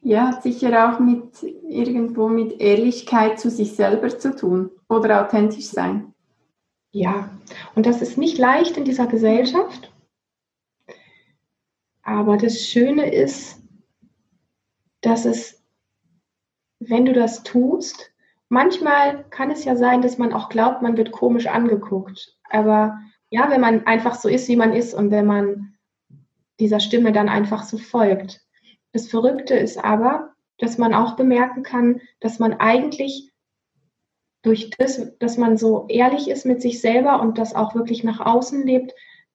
Ja, sicher auch mit irgendwo mit Ehrlichkeit zu sich selber zu tun oder authentisch sein. Ja, und das ist nicht leicht in dieser Gesellschaft. Aber das Schöne ist, dass es, wenn du das tust, manchmal kann es ja sein, dass man auch glaubt, man wird komisch angeguckt. Aber ja, wenn man einfach so ist, wie man ist und wenn man dieser Stimme dann einfach so folgt. Das Verrückte ist aber, dass man auch bemerken kann, dass man eigentlich durch das, dass man so ehrlich ist mit sich selber und das auch wirklich nach außen lebt,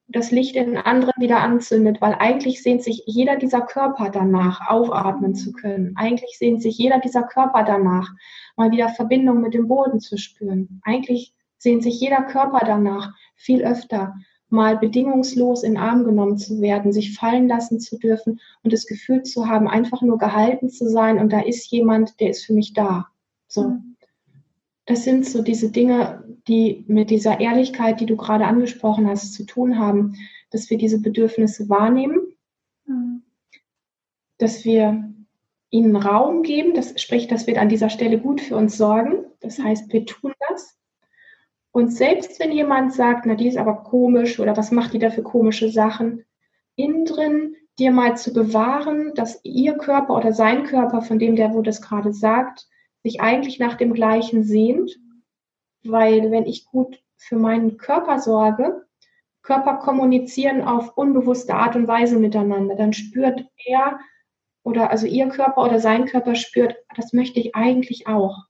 das Licht in anderen wieder anzündet, weil eigentlich sehnt sich jeder dieser Körper danach, aufatmen zu können. Eigentlich sehnt sich jeder dieser Körper danach, mal wieder Verbindung mit dem Boden zu spüren. Eigentlich sehnt sich jeder Körper danach, viel öfter mal bedingungslos in Arm genommen zu werden, sich fallen lassen zu dürfen und das Gefühl zu haben, einfach nur gehalten zu sein und da ist jemand, der ist für mich da. So. Mhm. Das sind so diese Dinge, die mit dieser Ehrlichkeit, die du gerade angesprochen hast, zu tun haben, dass wir diese Bedürfnisse wahrnehmen, mhm. dass wir ihnen Raum geben, das spricht, dass wir an dieser Stelle gut für uns sorgen. Das heißt, wir tun das. Und selbst wenn jemand sagt, na, die ist aber komisch oder was macht die da für komische Sachen, innen drin dir mal zu bewahren, dass ihr Körper oder sein Körper, von dem der, wo das gerade sagt, sich eigentlich nach dem Gleichen sehnt, weil wenn ich gut für meinen Körper sorge, Körper kommunizieren auf unbewusste Art und Weise miteinander, dann spürt er oder also ihr Körper oder sein Körper spürt, das möchte ich eigentlich auch.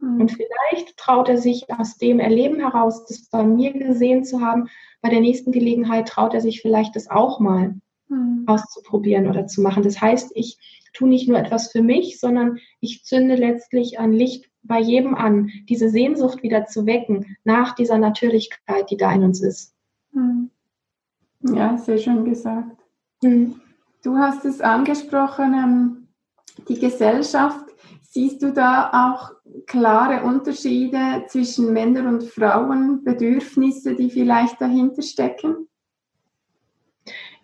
Mhm. Und vielleicht traut er sich aus dem Erleben heraus, das bei mir gesehen zu haben, bei der nächsten Gelegenheit traut er sich vielleicht das auch mal mhm. auszuprobieren oder zu machen. Das heißt, ich tue nicht nur etwas für mich, sondern ich zünde letztlich ein Licht bei jedem an, diese Sehnsucht wieder zu wecken nach dieser Natürlichkeit, die da in uns ist. Hm. Ja, sehr schön gesagt. Hm. Du hast es angesprochen, ähm, die Gesellschaft. Siehst du da auch klare Unterschiede zwischen Männern und Frauen, Bedürfnisse, die vielleicht dahinter stecken?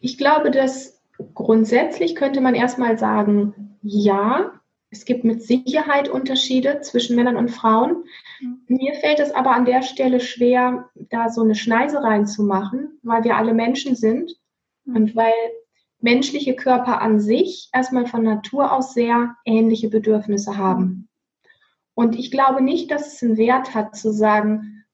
Ich glaube, dass grundsätzlich könnte man erstmal sagen, ja, es gibt mit Sicherheit Unterschiede zwischen Männern und Frauen. Mhm. Mir fällt es aber an der Stelle schwer, da so eine Schneise reinzumachen, weil wir alle Menschen sind mhm. und weil menschliche Körper an sich erstmal von Natur aus sehr ähnliche Bedürfnisse haben. Und ich glaube nicht, dass es einen Wert hat zu sagen,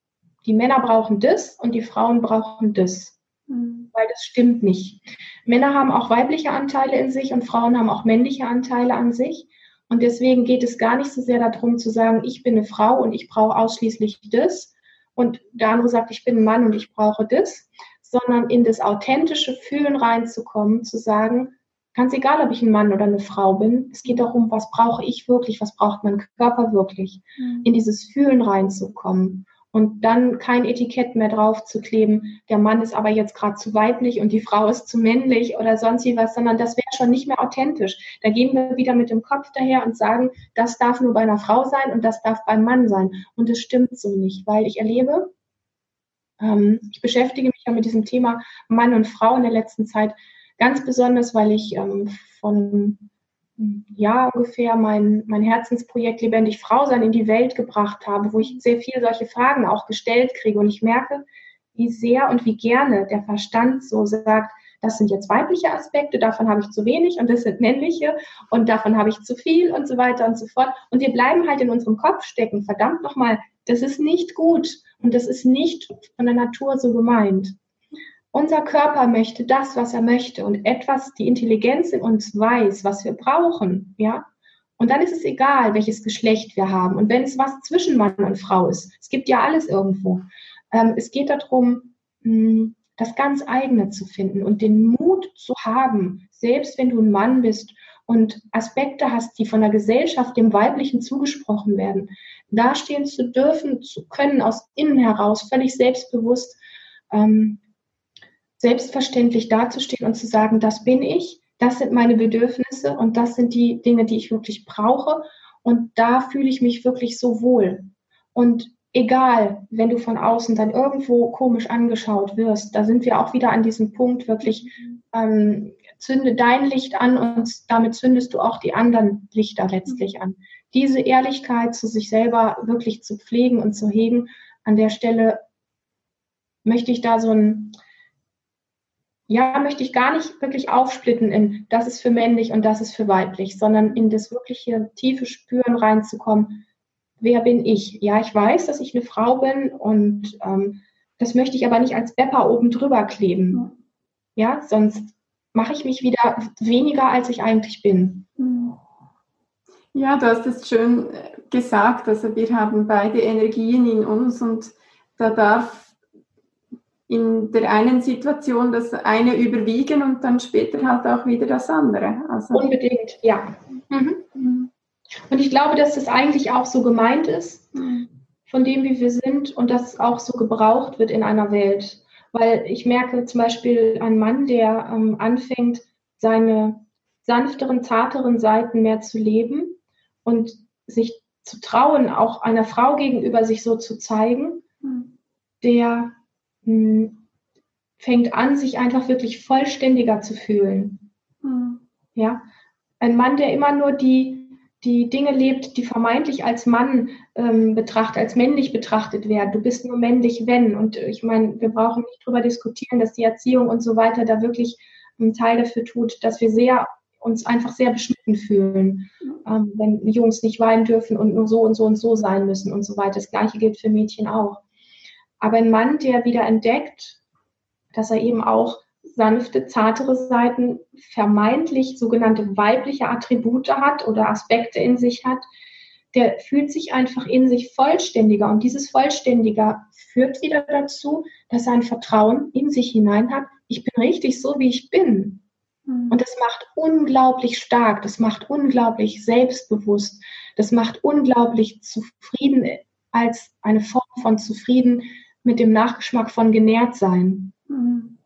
die Männer brauchen das und die Frauen brauchen das. Mhm. Weil das stimmt nicht. Männer haben auch weibliche Anteile in sich und Frauen haben auch männliche Anteile an sich. Und deswegen geht es gar nicht so sehr darum zu sagen, ich bin eine Frau und ich brauche ausschließlich das. Und der andere sagt, ich bin ein Mann und ich brauche das, sondern in das authentische Fühlen reinzukommen, zu sagen, ganz egal, ob ich ein Mann oder eine Frau bin, es geht darum, was brauche ich wirklich, was braucht mein Körper wirklich, mhm. in dieses Fühlen reinzukommen und dann kein Etikett mehr drauf zu kleben, der Mann ist aber jetzt gerade zu weiblich und die Frau ist zu männlich oder sonst wie was, sondern das wäre schon nicht mehr authentisch. Da gehen wir wieder mit dem Kopf daher und sagen, das darf nur bei einer Frau sein und das darf beim Mann sein. Und das stimmt so nicht, weil ich erlebe, ähm, ich beschäftige mich ja mit diesem Thema Mann und Frau in der letzten Zeit ganz besonders, weil ich ähm, von Jahr ungefähr mein, mein Herzensprojekt Lebendig Frau sein in die Welt gebracht habe, wo ich sehr viele solche Fragen auch gestellt kriege. Und ich merke, wie sehr und wie gerne der Verstand so sagt, das sind jetzt weibliche Aspekte, davon habe ich zu wenig und das sind männliche und davon habe ich zu viel und so weiter und so fort. Und wir bleiben halt in unserem Kopf stecken. Verdammt nochmal, das ist nicht gut und das ist nicht von der Natur so gemeint. Unser Körper möchte das, was er möchte und etwas, die Intelligenz in uns weiß, was wir brauchen, ja. Und dann ist es egal, welches Geschlecht wir haben. Und wenn es was zwischen Mann und Frau ist, es gibt ja alles irgendwo. Ähm, es geht darum, hm, das ganz eigene zu finden und den Mut zu haben, selbst wenn du ein Mann bist und Aspekte hast, die von der Gesellschaft dem Weiblichen zugesprochen werden, dastehen zu dürfen, zu können, aus innen heraus, völlig selbstbewusst, ähm, selbstverständlich dazustehen und zu sagen, das bin ich, das sind meine Bedürfnisse und das sind die Dinge, die ich wirklich brauche und da fühle ich mich wirklich so wohl. Und egal, wenn du von außen dann irgendwo komisch angeschaut wirst, da sind wir auch wieder an diesem Punkt wirklich, ähm, zünde dein Licht an und damit zündest du auch die anderen Lichter letztlich an. Diese Ehrlichkeit zu sich selber wirklich zu pflegen und zu hegen, an der Stelle möchte ich da so ein, ja, möchte ich gar nicht wirklich aufsplitten in, das ist für männlich und das ist für weiblich, sondern in das wirkliche tiefe Spüren reinzukommen. Wer bin ich? Ja, ich weiß, dass ich eine Frau bin und ähm, das möchte ich aber nicht als Bepper oben drüber kleben. Ja, sonst mache ich mich wieder weniger, als ich eigentlich bin. Ja, du hast es schön gesagt. Also wir haben beide Energien in uns und da darf in der einen Situation das eine überwiegen und dann später halt auch wieder das andere. Also Unbedingt, ja. Mhm. mhm. Und ich glaube, dass das eigentlich auch so gemeint ist, mhm. von dem, wie wir sind und dass es auch so gebraucht wird in einer Welt. Weil ich merke zum Beispiel einen Mann, der ähm, anfängt, seine sanfteren, zarteren Seiten mehr zu leben und sich zu trauen, auch einer Frau gegenüber sich so zu zeigen, mhm. der hm, fängt an, sich einfach wirklich vollständiger zu fühlen. Mhm. Ja, ein Mann, der immer nur die die Dinge lebt, die vermeintlich als Mann ähm, betrachtet, als männlich betrachtet werden. Du bist nur männlich, wenn. Und ich meine, wir brauchen nicht drüber diskutieren, dass die Erziehung und so weiter da wirklich einen Teil dafür tut, dass wir sehr uns einfach sehr beschnitten fühlen, ähm, wenn Jungs nicht weinen dürfen und nur so und so und so sein müssen und so weiter. Das gleiche gilt für Mädchen auch. Aber ein Mann, der wieder entdeckt, dass er eben auch sanfte, zartere Seiten, vermeintlich sogenannte weibliche Attribute hat oder Aspekte in sich hat, der fühlt sich einfach in sich vollständiger. Und dieses Vollständiger führt wieder dazu, dass er ein Vertrauen in sich hinein hat. Ich bin richtig so, wie ich bin. Mhm. Und das macht unglaublich stark, das macht unglaublich selbstbewusst, das macht unglaublich zufrieden als eine Form von zufrieden mit dem Nachgeschmack von genährt sein. Mhm.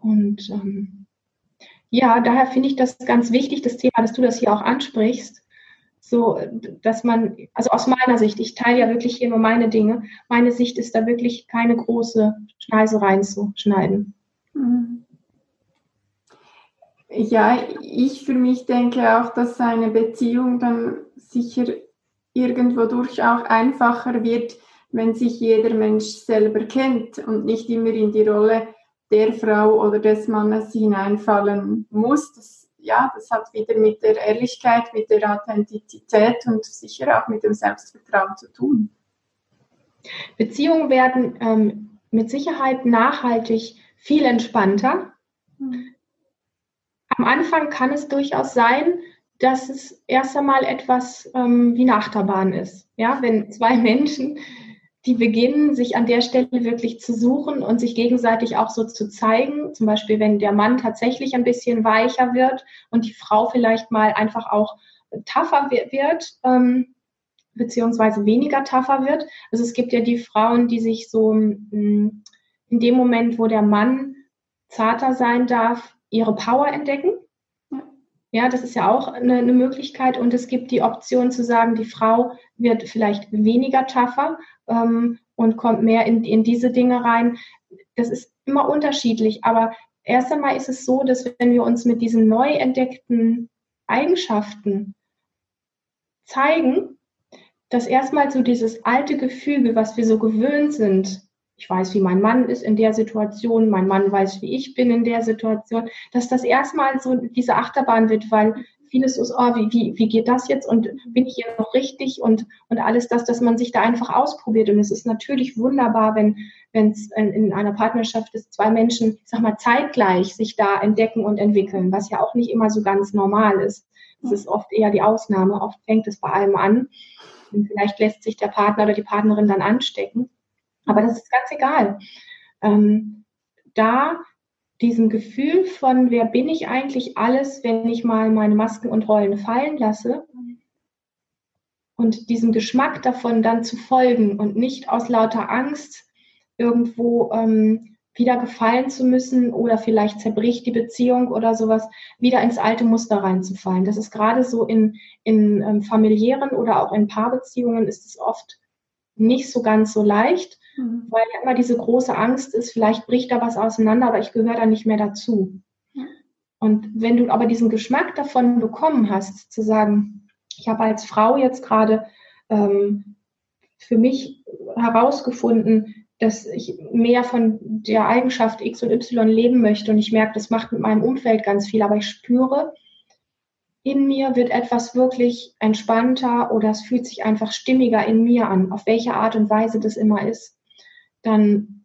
Und ähm, ja, daher finde ich das ganz wichtig, das Thema, dass du das hier auch ansprichst. So, dass man, also aus meiner Sicht, ich teile ja wirklich hier nur meine Dinge. Meine Sicht ist da wirklich keine große Schneise reinzuschneiden. Mhm. Ja, ich für mich denke auch, dass eine Beziehung dann sicher irgendwo durch auch einfacher wird, wenn sich jeder Mensch selber kennt und nicht immer in die Rolle der Frau oder des Mannes hineinfallen muss. Das, ja, das hat wieder mit der Ehrlichkeit, mit der Authentizität und sicher auch mit dem Selbstvertrauen zu tun. Beziehungen werden ähm, mit Sicherheit nachhaltig viel entspannter. Mhm. Am Anfang kann es durchaus sein, dass es erst einmal etwas ähm, wie eine Achterbahn ist. Ja, wenn zwei *laughs* Menschen die beginnen, sich an der Stelle wirklich zu suchen und sich gegenseitig auch so zu zeigen. Zum Beispiel, wenn der Mann tatsächlich ein bisschen weicher wird und die Frau vielleicht mal einfach auch tougher wird, ähm, beziehungsweise weniger tougher wird. Also es gibt ja die Frauen, die sich so mm, in dem Moment, wo der Mann zarter sein darf, ihre Power entdecken. Ja, das ist ja auch eine, eine, Möglichkeit. Und es gibt die Option zu sagen, die Frau wird vielleicht weniger tougher ähm, und kommt mehr in, in diese Dinge rein. Das ist immer unterschiedlich. Aber erst einmal ist es so, dass wenn wir uns mit diesen neu entdeckten Eigenschaften zeigen, dass erstmal so dieses alte Gefüge, was wir so gewöhnt sind, ich weiß, wie mein Mann ist in der Situation, mein Mann weiß, wie ich bin in der Situation, dass das erstmal so diese Achterbahn wird, weil vieles ist, oh, wie, wie, wie geht das jetzt und bin ich hier noch richtig und, und alles das, dass man sich da einfach ausprobiert. Und es ist natürlich wunderbar, wenn es in, in einer Partnerschaft ist, zwei Menschen, ich sag mal, zeitgleich sich da entdecken und entwickeln, was ja auch nicht immer so ganz normal ist. Das ist oft eher die Ausnahme. Oft fängt es bei allem an. Und vielleicht lässt sich der Partner oder die Partnerin dann anstecken. Aber das ist ganz egal. Ähm, da diesem Gefühl von, wer bin ich eigentlich alles, wenn ich mal meine Masken und Rollen fallen lasse und diesem Geschmack davon dann zu folgen und nicht aus lauter Angst irgendwo ähm, wieder gefallen zu müssen oder vielleicht zerbricht die Beziehung oder sowas, wieder ins alte Muster reinzufallen. Das ist gerade so in, in ähm, familiären oder auch in Paarbeziehungen ist es oft nicht so ganz so leicht, mhm. weil ja immer diese große Angst ist, vielleicht bricht da was auseinander, aber ich gehöre da nicht mehr dazu. Ja. Und wenn du aber diesen Geschmack davon bekommen hast, zu sagen, ich habe als Frau jetzt gerade ähm, für mich herausgefunden, dass ich mehr von der Eigenschaft X und Y leben möchte und ich merke, das macht mit meinem Umfeld ganz viel, aber ich spüre, in mir wird etwas wirklich entspannter oder es fühlt sich einfach stimmiger in mir an, auf welche Art und Weise das immer ist, dann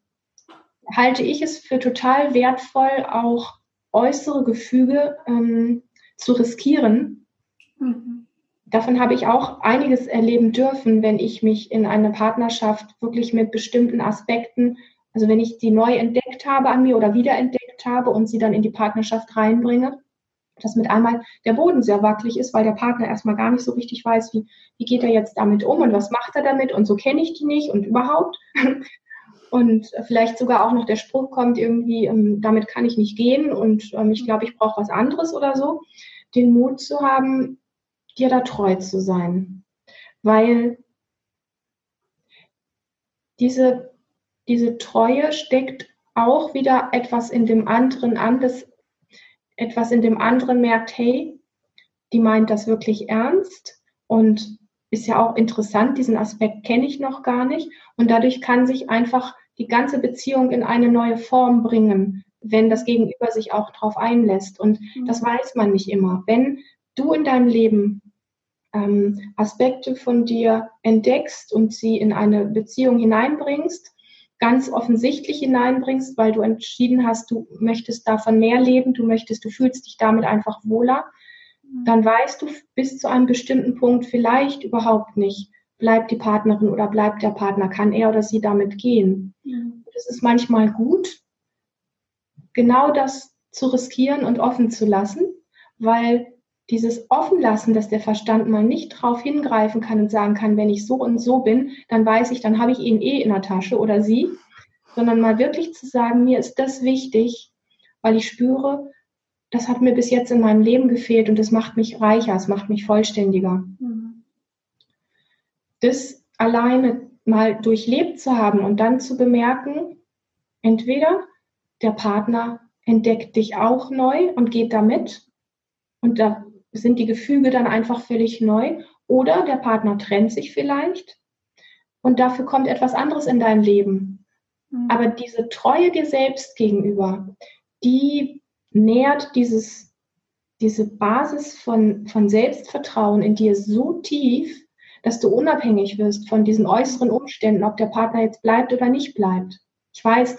halte ich es für total wertvoll, auch äußere Gefüge ähm, zu riskieren. Mhm. Davon habe ich auch einiges erleben dürfen, wenn ich mich in eine Partnerschaft wirklich mit bestimmten Aspekten, also wenn ich die neu entdeckt habe an mir oder wiederentdeckt habe und sie dann in die Partnerschaft reinbringe, dass mit einmal der Boden sehr wackelig ist, weil der Partner erstmal gar nicht so richtig weiß, wie, wie geht er jetzt damit um und was macht er damit und so kenne ich die nicht und überhaupt. *laughs* Und vielleicht sogar auch noch der Spruch kommt irgendwie, ähm, damit kann ich nicht gehen und ähm, ich glaube, ich brauche was anderes oder so. Den Mut zu haben, dir da treu zu sein. Weil diese, diese Treue steckt auch wieder etwas in dem anderen an, das etwas in dem anderen merkt, hey, die meint das wirklich ernst und ist ja auch interessant, diesen Aspekt kenne ich noch gar nicht. Und dadurch kann sich einfach die ganze Beziehung in eine neue Form bringen, wenn das Gegenüber sich auch darauf einlässt. Und mhm. das weiß man nicht immer. Wenn du in deinem Leben ähm, Aspekte von dir entdeckst und sie in eine Beziehung hineinbringst, ganz offensichtlich hineinbringst, weil du entschieden hast, du möchtest davon mehr leben, du möchtest, du fühlst dich damit einfach wohler, mhm. dann weißt du bis zu einem bestimmten Punkt vielleicht überhaupt nicht, bleibt die Partnerin oder bleibt der Partner, kann er oder sie damit gehen. Mhm. Es ist manchmal gut, genau das zu riskieren und offen zu lassen, weil dieses Offenlassen, dass der Verstand mal nicht drauf hingreifen kann und sagen kann, wenn ich so und so bin, dann weiß ich, dann habe ich ihn eh in der Tasche oder sie, sondern mal wirklich zu sagen, mir ist das wichtig, weil ich spüre, das hat mir bis jetzt in meinem Leben gefehlt und das macht mich reicher, es macht mich vollständiger. Mhm. Das alleine mal durchlebt zu haben und dann zu bemerken, entweder der Partner entdeckt dich auch neu und geht damit und da sind die Gefüge dann einfach völlig neu. Oder der Partner trennt sich vielleicht und dafür kommt etwas anderes in dein Leben. Mhm. Aber diese Treue dir selbst gegenüber, die nährt dieses, diese Basis von, von Selbstvertrauen in dir so tief, dass du unabhängig wirst von diesen äußeren Umständen, ob der Partner jetzt bleibt oder nicht bleibt. Ich weiß,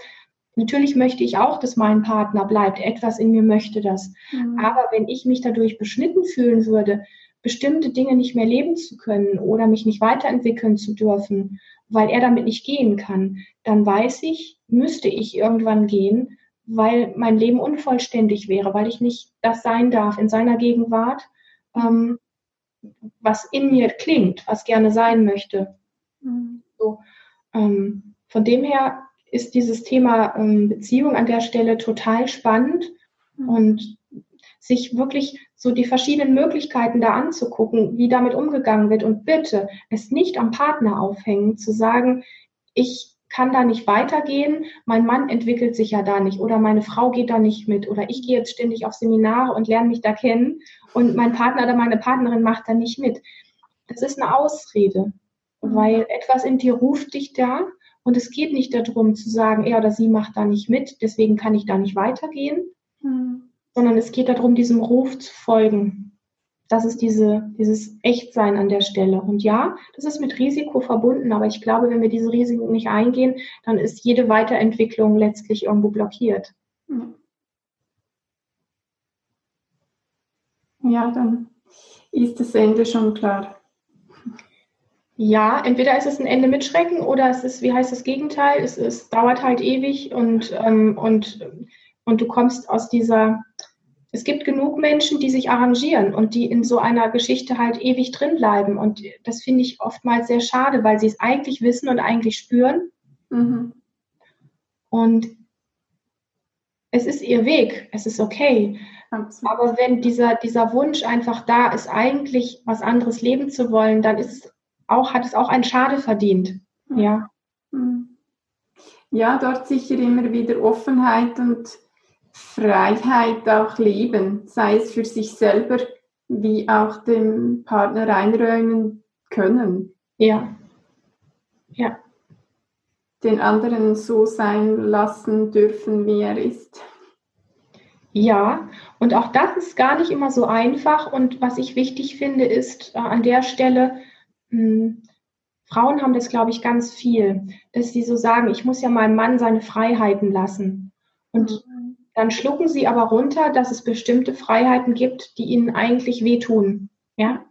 Natürlich möchte ich auch, dass mein Partner bleibt. Etwas in mir möchte das. Mhm. Aber wenn ich mich dadurch beschnitten fühlen würde, bestimmte Dinge nicht mehr leben zu können oder mich nicht weiterentwickeln zu dürfen, weil er damit nicht gehen kann, dann weiß ich, müsste ich irgendwann gehen, weil mein Leben unvollständig wäre, weil ich nicht das sein darf in seiner Gegenwart, ähm, was in mir klingt, was gerne sein möchte. Mhm. So, ähm, von dem her ist dieses Thema ähm, Beziehung an der Stelle total spannend mhm. und sich wirklich so die verschiedenen Möglichkeiten da anzugucken, wie damit umgegangen wird und bitte es nicht am Partner aufhängen, zu sagen, ich kann da nicht weitergehen, mein Mann entwickelt sich ja da nicht oder meine Frau geht da nicht mit oder ich gehe jetzt ständig auf Seminare und lerne mich da kennen und mein Partner oder meine Partnerin macht da nicht mit. Das ist eine Ausrede, mhm. weil etwas in dir ruft dich da und es geht nicht darum zu sagen, er oder sie macht da nicht mit, deswegen kann ich da nicht weitergehen, mhm. sondern es geht darum, diesem Ruf zu folgen. Das ist diese, dieses Echtsein an der Stelle. Und ja, das ist mit Risiko verbunden, aber ich glaube, wenn wir diese Risiken nicht eingehen, dann ist jede Weiterentwicklung letztlich irgendwo blockiert. Ja, dann ist das Ende schon klar. Ja, entweder ist es ein Ende mit Schrecken oder es ist, wie heißt das Gegenteil? Es, es dauert halt ewig und, ähm, und, und du kommst aus dieser. Es gibt genug Menschen, die sich arrangieren und die in so einer Geschichte halt ewig drin bleiben. Und das finde ich oftmals sehr schade, weil sie es eigentlich wissen und eigentlich spüren. Mhm. Und es ist ihr Weg, es ist okay. Absolut. Aber wenn dieser, dieser Wunsch einfach da ist, eigentlich was anderes leben zu wollen, dann ist es auch, hat es auch einen Schade verdient. Ja. Hm. Ja, dort sicher immer wieder Offenheit und Freiheit auch leben, sei es für sich selber wie auch dem Partner einräumen können. Ja. Ja. den anderen so sein lassen dürfen, wie er ist. Ja, und auch das ist gar nicht immer so einfach. Und was ich wichtig finde, ist äh, an der Stelle, hm, Frauen haben das, glaube ich, ganz viel, dass sie so sagen, ich muss ja meinem Mann seine Freiheiten lassen. Und mhm. dann schlucken sie aber runter, dass es bestimmte Freiheiten gibt, die ihnen eigentlich wehtun. Ja?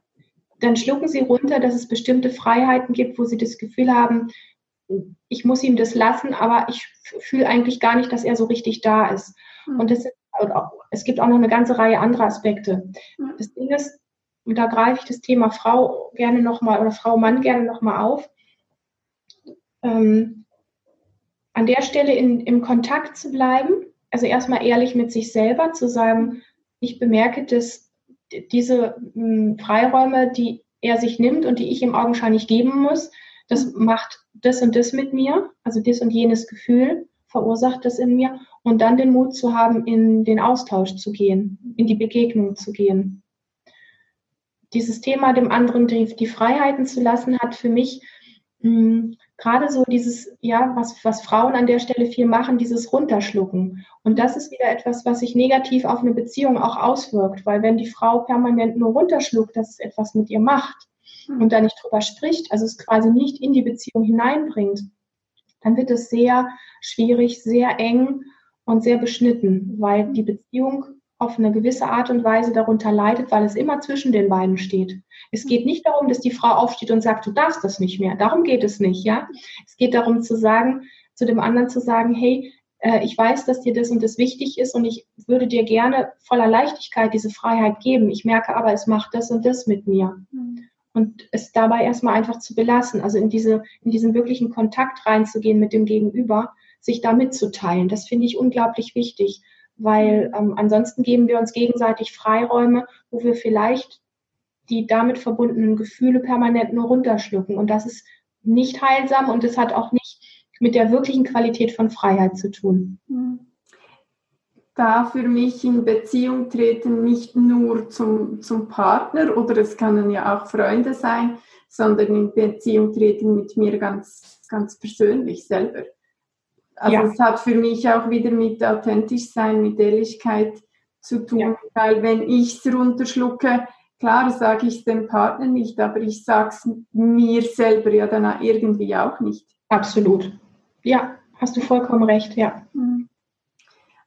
Dann schlucken sie runter, dass es bestimmte Freiheiten gibt, wo sie das Gefühl haben, ich muss ihm das lassen, aber ich fühle eigentlich gar nicht, dass er so richtig da ist. Mhm. Und das es gibt auch noch eine ganze Reihe anderer Aspekte. Mhm. Das Ding ist, und da greife ich das Thema Frau gerne nochmal oder Frau Mann gerne nochmal auf. Ähm, an der Stelle in, im Kontakt zu bleiben, also erstmal ehrlich mit sich selber zu sagen, ich bemerke, dass diese mh, hm, Freiräume, die er sich nimmt und die ich ihm augenscheinlich geben muss, das macht das und das mit mir, also das und jenes Gefühl verursacht das in mir und dann den Mut zu haben, in den Austausch zu gehen, in die Begegnung zu gehen dieses Thema dem anderen die, die Freiheiten zu lassen, hat für mich mh, hm, gerade so dieses, ja, was, was Frauen an der Stelle viel machen, dieses Runterschlucken. Und das ist wieder etwas, was sich negativ auf eine Beziehung auch auswirkt, weil wenn die Frau permanent nur runterschluckt, dass es etwas mit ihr macht hm. und da nicht drüber spricht, also es quasi nicht in die Beziehung hineinbringt, dann wird es sehr schwierig, sehr eng und sehr beschnitten, weil die Beziehung auf eine gewisse Art und Weise darunter leidet, weil es immer zwischen den beiden steht. Es geht nicht darum, dass die Frau aufsteht und sagt, du darfst das nicht mehr. Darum geht es nicht, ja. Es geht darum zu sagen, zu dem anderen zu sagen, hey, äh, ich weiß, dass dir das und das wichtig ist und ich würde dir gerne voller Leichtigkeit diese Freiheit geben. Ich merke aber, es macht das und das mit mir. Mhm. Und es dabei erstmal einfach zu belassen, also in diese, in diesen wirklichen Kontakt reinzugehen mit dem Gegenüber, sich da mitzuteilen. Das finde ich unglaublich wichtig weil ähm, ansonsten geben wir uns gegenseitig Freiräume, wo wir vielleicht die damit verbundenen Gefühle permanent nur runterschlucken. Und das ist nicht heilsam und es hat auch nicht mit der wirklichen Qualität von Freiheit zu tun. Hm. Da für mich in Beziehung treten nicht nur zum, zum Partner oder es können ja auch Freunde sein, sondern in Beziehung treten mit mir ganz, ganz persönlich selber. Also ja. es hat für mich auch wieder mit authentisch sein, mit Ehrlichkeit zu tun, ja. weil wenn ich es runterschlucke, klar sage ich es dem Partner nicht, aber ich sage es mir selber ja dann irgendwie auch nicht. Absolut. Ja, hast du vollkommen recht, ja. Mhm.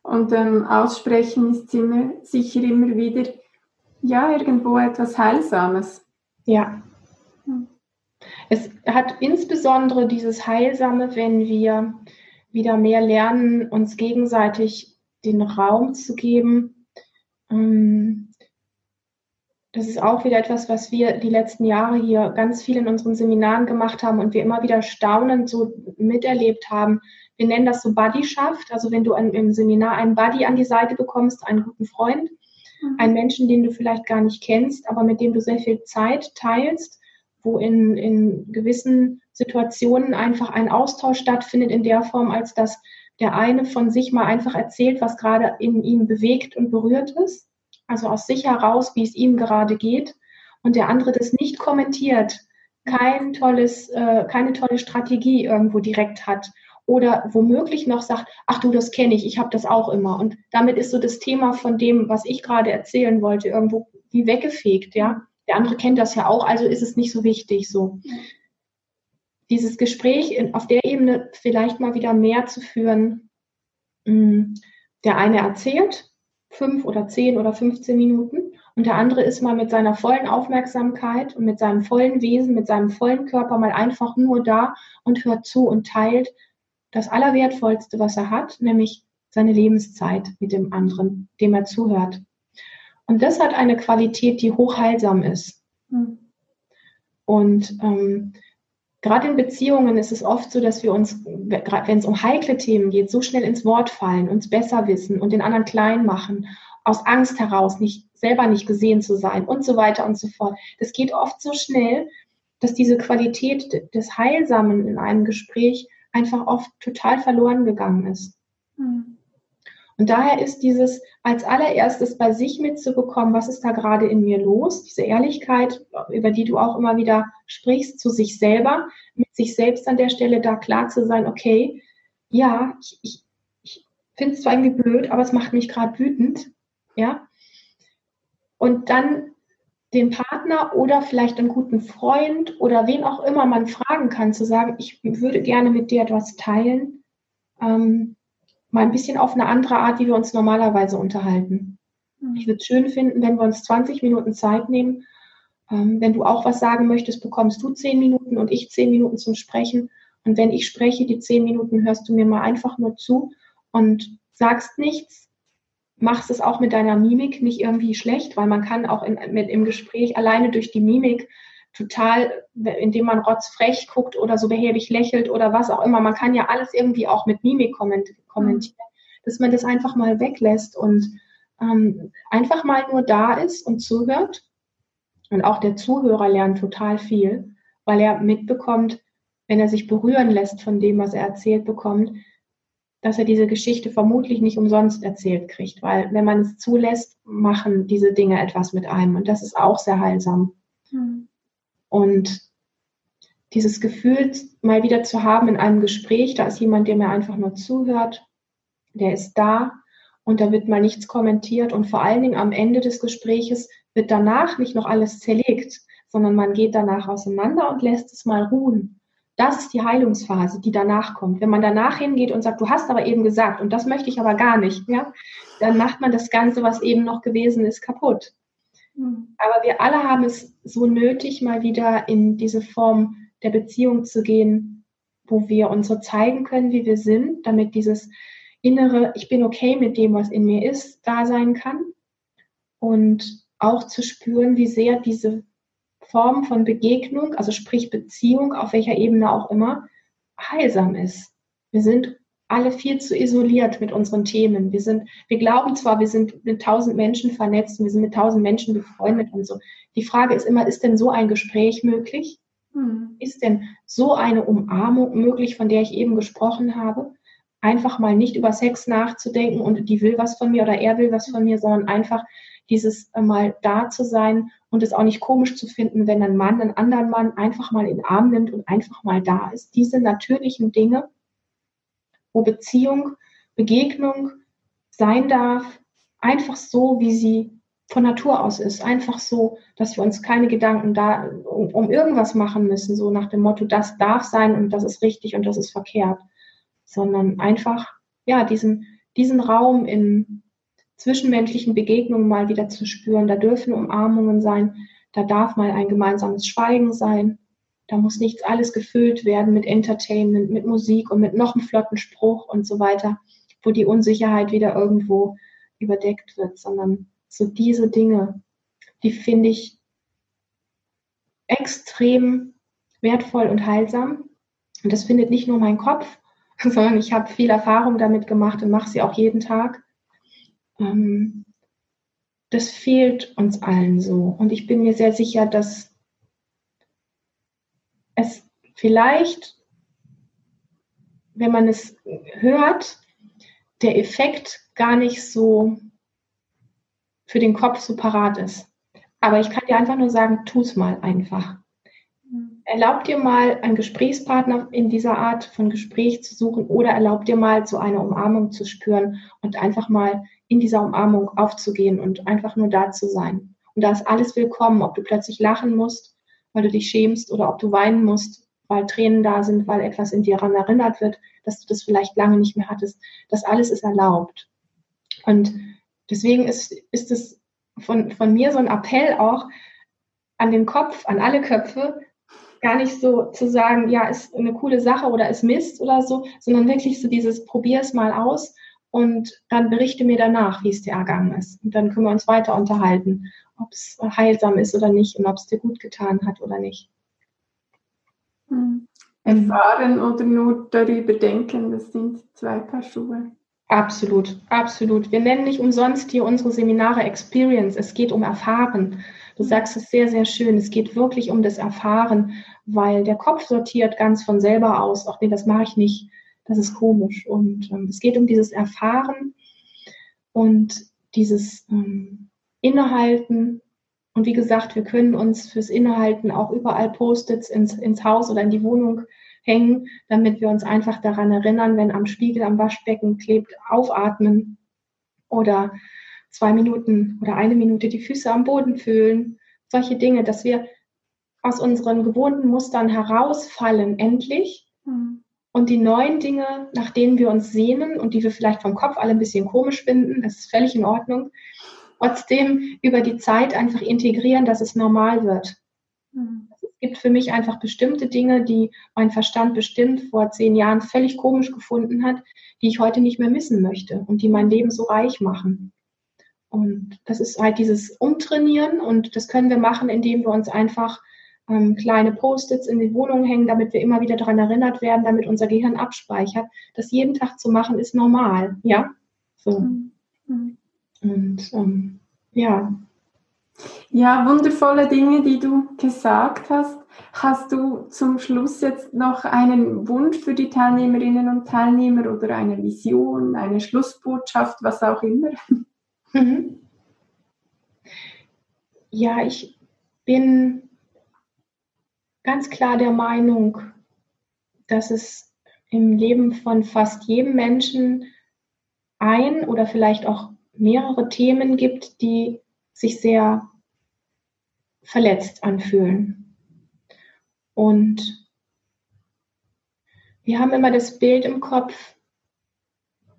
Und ähm, aussprechen ist immer, sicher immer wieder, ja, irgendwo etwas Heilsames. Ja. Mhm. Es hat insbesondere dieses Heilsame, wenn wir wieder mehr lernen, uns gegenseitig den Raum zu geben. Ähm, das ist auch wieder etwas, was wir die letzten Jahre hier ganz viel in unseren Seminaren gemacht haben und wir immer wieder staunend so miterlebt haben. Wir nennen das so Buddyschaft. Also wenn du im Seminar einen Buddy an die Seite bekommst, einen guten Freund, mhm. einen Menschen, den du vielleicht gar nicht kennst, aber mit dem du sehr viel Zeit teilst, wo in, in gewissen Situationen einfach ein Austausch stattfindet in der Form, als dass der eine von sich mal einfach erzählt, was gerade in ihm bewegt und berührt ist, also aus sich heraus, wie es ihm gerade geht, und der andere das nicht kommentiert, kein tolles, äh, keine tolle Strategie irgendwo direkt hat. Oder womöglich noch sagt, ach du, das kenne ich, ich habe das auch immer. Und damit ist so das Thema von dem, was ich gerade erzählen wollte, irgendwo wie weggefegt, ja der andere kennt das ja auch, also ist es nicht so wichtig so. Dieses Gespräch in, auf der Ebene vielleicht mal wieder mehr zu führen. Mm, der eine erzählt fünf oder zehn oder 15 Minuten und der andere ist mal mit seiner vollen Aufmerksamkeit und mit seinem vollen Wesen, mit seinem vollen Körper mal einfach nur da und hört zu und teilt das Allerwertvollste, was er hat, nämlich seine Lebenszeit mit dem anderen, dem er zuhört. Und das hat eine Qualität, die hochheilsam ist. Mhm. Und ähm, gerade in Beziehungen ist es oft so, dass wir uns, wenn es um heikle Themen geht, so schnell ins Wort fallen, uns besser wissen und den anderen klein machen, aus Angst heraus, nicht selber nicht gesehen zu sein und so weiter und so fort. Das geht oft so schnell, dass diese Qualität des Heilsamen in einem Gespräch einfach oft total verloren gegangen ist. Mhm. Und daher ist dieses als allererstes bei sich mitzubekommen, was ist da gerade in mir los, diese Ehrlichkeit, über die du auch immer wieder sprichst, zu sich selber, mit sich selbst an der Stelle da klar zu sein, okay, ja, ich, ich, ich finde es zwar irgendwie blöd, aber es macht mich gerade wütend, ja. Und dann den Partner oder vielleicht einen guten Freund oder wen auch immer man fragen kann, zu sagen, ich würde gerne mit dir etwas teilen. Ähm, mal ein bisschen auf eine andere Art, wie wir uns normalerweise unterhalten. Mhm. Ich würde es schön finden, wenn wir uns 20 Minuten Zeit nehmen. Ähm, wenn du auch was sagen möchtest, bekommst du 10 Minuten und ich 10 Minuten zum Sprechen. Und wenn ich spreche, die 10 Minuten hörst du mir mal einfach nur zu und sagst nichts, machst es auch mit deiner Mimik nicht irgendwie schlecht, weil man kann auch in, mit, im Gespräch alleine durch die Mimik total, indem man rotzfrech guckt oder so behäbig lächelt oder was auch immer. Man kann ja alles irgendwie auch mit Mimik kommentieren, dass man das einfach mal weglässt und ähm, einfach mal nur da ist und zuhört. Und auch der Zuhörer lernt total viel, weil er mitbekommt, wenn er sich berühren lässt von dem, was er erzählt bekommt, dass er diese Geschichte vermutlich nicht umsonst erzählt kriegt, weil wenn man es zulässt, machen diese Dinge etwas mit einem und das ist auch sehr heilsam. Mhm. Und dieses Gefühl mal wieder zu haben in einem Gespräch, da ist jemand, der mir einfach nur zuhört, der ist da und da wird mal nichts kommentiert und vor allen Dingen am Ende des Gespräches wird danach nicht noch alles zerlegt, sondern man geht danach auseinander und lässt es mal ruhen. Das ist die Heilungsphase, die danach kommt. Wenn man danach hingeht und sagt, du hast aber eben gesagt und das möchte ich aber gar nicht, ja, dann macht man das Ganze, was eben noch gewesen ist, kaputt. Mhm. Aber wir alle haben es so nötig, mal wieder in diese Form der Beziehung zu gehen, wo wir uns so zeigen können, wie wir sind, damit dieses innere, ich bin okay mit dem, was in mir ist, da sein kann. Und auch zu spüren, wie sehr diese Form von Begegnung, also sprich Beziehung, auf welcher Ebene auch immer, heilsam ist. Wir sind alle viel zu isoliert mit unseren Themen. Wir sind, wir glauben zwar, wir sind mit tausend Menschen vernetzt, wir sind mit tausend Menschen befreundet und so. Die Frage ist immer, ist denn so ein Gespräch möglich? Hm. Ist denn so eine Umarmung möglich, von der ich eben gesprochen habe? Einfach mal nicht über Sex nachzudenken und die will was von mir oder er will was von mir, sondern einfach dieses äh, mal da zu sein und es auch nicht komisch zu finden, wenn ein Mann einen anderen Mann einfach mal in den Arm nimmt und einfach mal da ist. Diese natürlichen Dinge, wo Beziehung, Begegnung sein darf, einfach so, wie sie von Natur aus ist. Einfach so, dass wir uns keine Gedanken da um, um, irgendwas machen müssen, so nach dem Motto, das darf sein und das ist richtig und das ist verkehrt, sondern einfach, ja, diesen, diesen Raum in zwischenmenschlichen Begegnungen mal wieder zu spüren. Da dürfen Umarmungen sein, da darf mal ein gemeinsames Schweigen sein, da muss nichts alles gefüllt werden mit Entertainment, mit Musik und mit noch einem flotten Spruch und so weiter, wo die Unsicherheit wieder irgendwo überdeckt wird, sondern so diese Dinge, die finde ich extrem wertvoll und heilsam. Und das findet nicht nur mein Kopf, *laughs* sondern ich habe viel Erfahrung damit gemacht und mache sie auch jeden Tag. Ähm, das fehlt uns allen so. Und ich bin mir sehr sicher, dass es vielleicht, wenn man es hört, der Effekt gar nicht so für den Kopf so parat ist. Aber ich kann dir einfach nur sagen, tu es mal einfach. Erlaub dir mal, einen Gesprächspartner in dieser Art von Gespräch zu suchen oder erlaub dir mal, so eine Umarmung zu spüren und einfach mal in dieser Umarmung aufzugehen und einfach nur da zu sein. Und da ist alles willkommen, ob du plötzlich lachen musst weil du dich schämst oder ob du weinen musst, weil Tränen da sind, weil etwas in dir daran erinnert wird, dass du das vielleicht lange nicht mehr hattest. Das alles ist erlaubt. Und deswegen ist, ist es von, von mir so ein Appell auch an den Kopf, an alle Köpfe, gar nicht so zu sagen, ja, ist eine coole Sache oder ist Mist oder so, sondern wirklich so dieses, probier es mal aus und dann berichte mir danach, wie es dir ergangen ist. Und dann können wir uns weiter unterhalten ob es heilsam ist oder nicht und ob es dir gut getan hat oder nicht. Hm. Erfahren oder nur darüber denken, das sind zwei Paar Schuhe. Absolut, absolut. Wir nennen nicht umsonst hier unsere Seminare Experience. Es geht um Erfahren. Du sagst es sehr, sehr schön. Es geht wirklich um das Erfahren, weil der Kopf sortiert ganz von selber aus. Ach nee, das mache ich nicht. Das ist komisch. Und ähm, es geht um dieses Erfahren Und dieses ähm, Innehalten, und wie gesagt, wir können uns fürs Innehalten auch überall Post-its ins, ins Haus oder in die Wohnung hängen, damit wir uns einfach daran erinnern, wenn am Spiegel am Waschbecken klebt, aufatmen oder zwei Minuten oder eine Minute die Füße am Boden fühlen. Solche Dinge, dass wir aus unseren gewohnten Mustern herausfallen, endlich. Mhm. Und die neuen Dinge, nach denen wir uns sehnen und die wir vielleicht vom Kopf alle ein bisschen komisch finden, das ist völlig in Ordnung, trotzdem über die Zeit einfach integrieren, dass es normal wird. Mhm. Es gibt für mich einfach bestimmte Dinge, die mein Verstand bestimmt vor zehn Jahren völlig komisch gefunden hat, die ich heute nicht mehr missen möchte und die mein Leben so reich machen. Und das ist halt dieses Umtrainieren und das können wir machen, indem wir uns einfach ähm, kleine Post-its in die Wohnung hängen, damit wir immer wieder daran erinnert werden, damit unser Gehirn abspeichert. Das jeden Tag zu machen ist normal, ja. So. Mhm. Und ähm, ja. Ja, wundervolle Dinge, die du gesagt hast. Hast du zum Schluss jetzt noch einen Wunsch für die Teilnehmerinnen und Teilnehmer oder eine Vision, eine Schlussbotschaft, was auch immer? Mhm. Ja, ich bin ganz klar der Meinung, dass es im Leben von fast jedem Menschen ein oder vielleicht auch mehrere Themen gibt, die sich sehr verletzt anfühlen. Und wir haben immer das Bild im Kopf,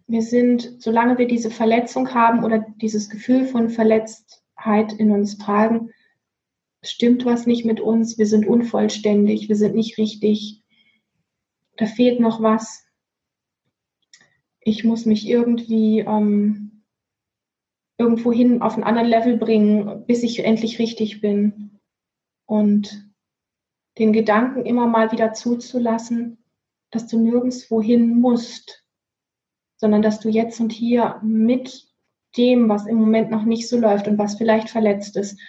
wir sind, solange wir diese Verletzung haben oder dieses Gefühl von Verletztheit in uns tragen, stimmt was nicht mit uns, wir sind unvollständig, wir sind nicht richtig, da fehlt noch was. Ich muss mich irgendwie ähm, irgendwo hin auf einen anderen Level bringen, bis ich endlich richtig bin. Und den Gedanken immer mal wieder zuzulassen, dass du nirgendwo hin musst, sondern dass du jetzt und hier mit dem, was im Moment noch nicht so läuft und was vielleicht verletzt ist,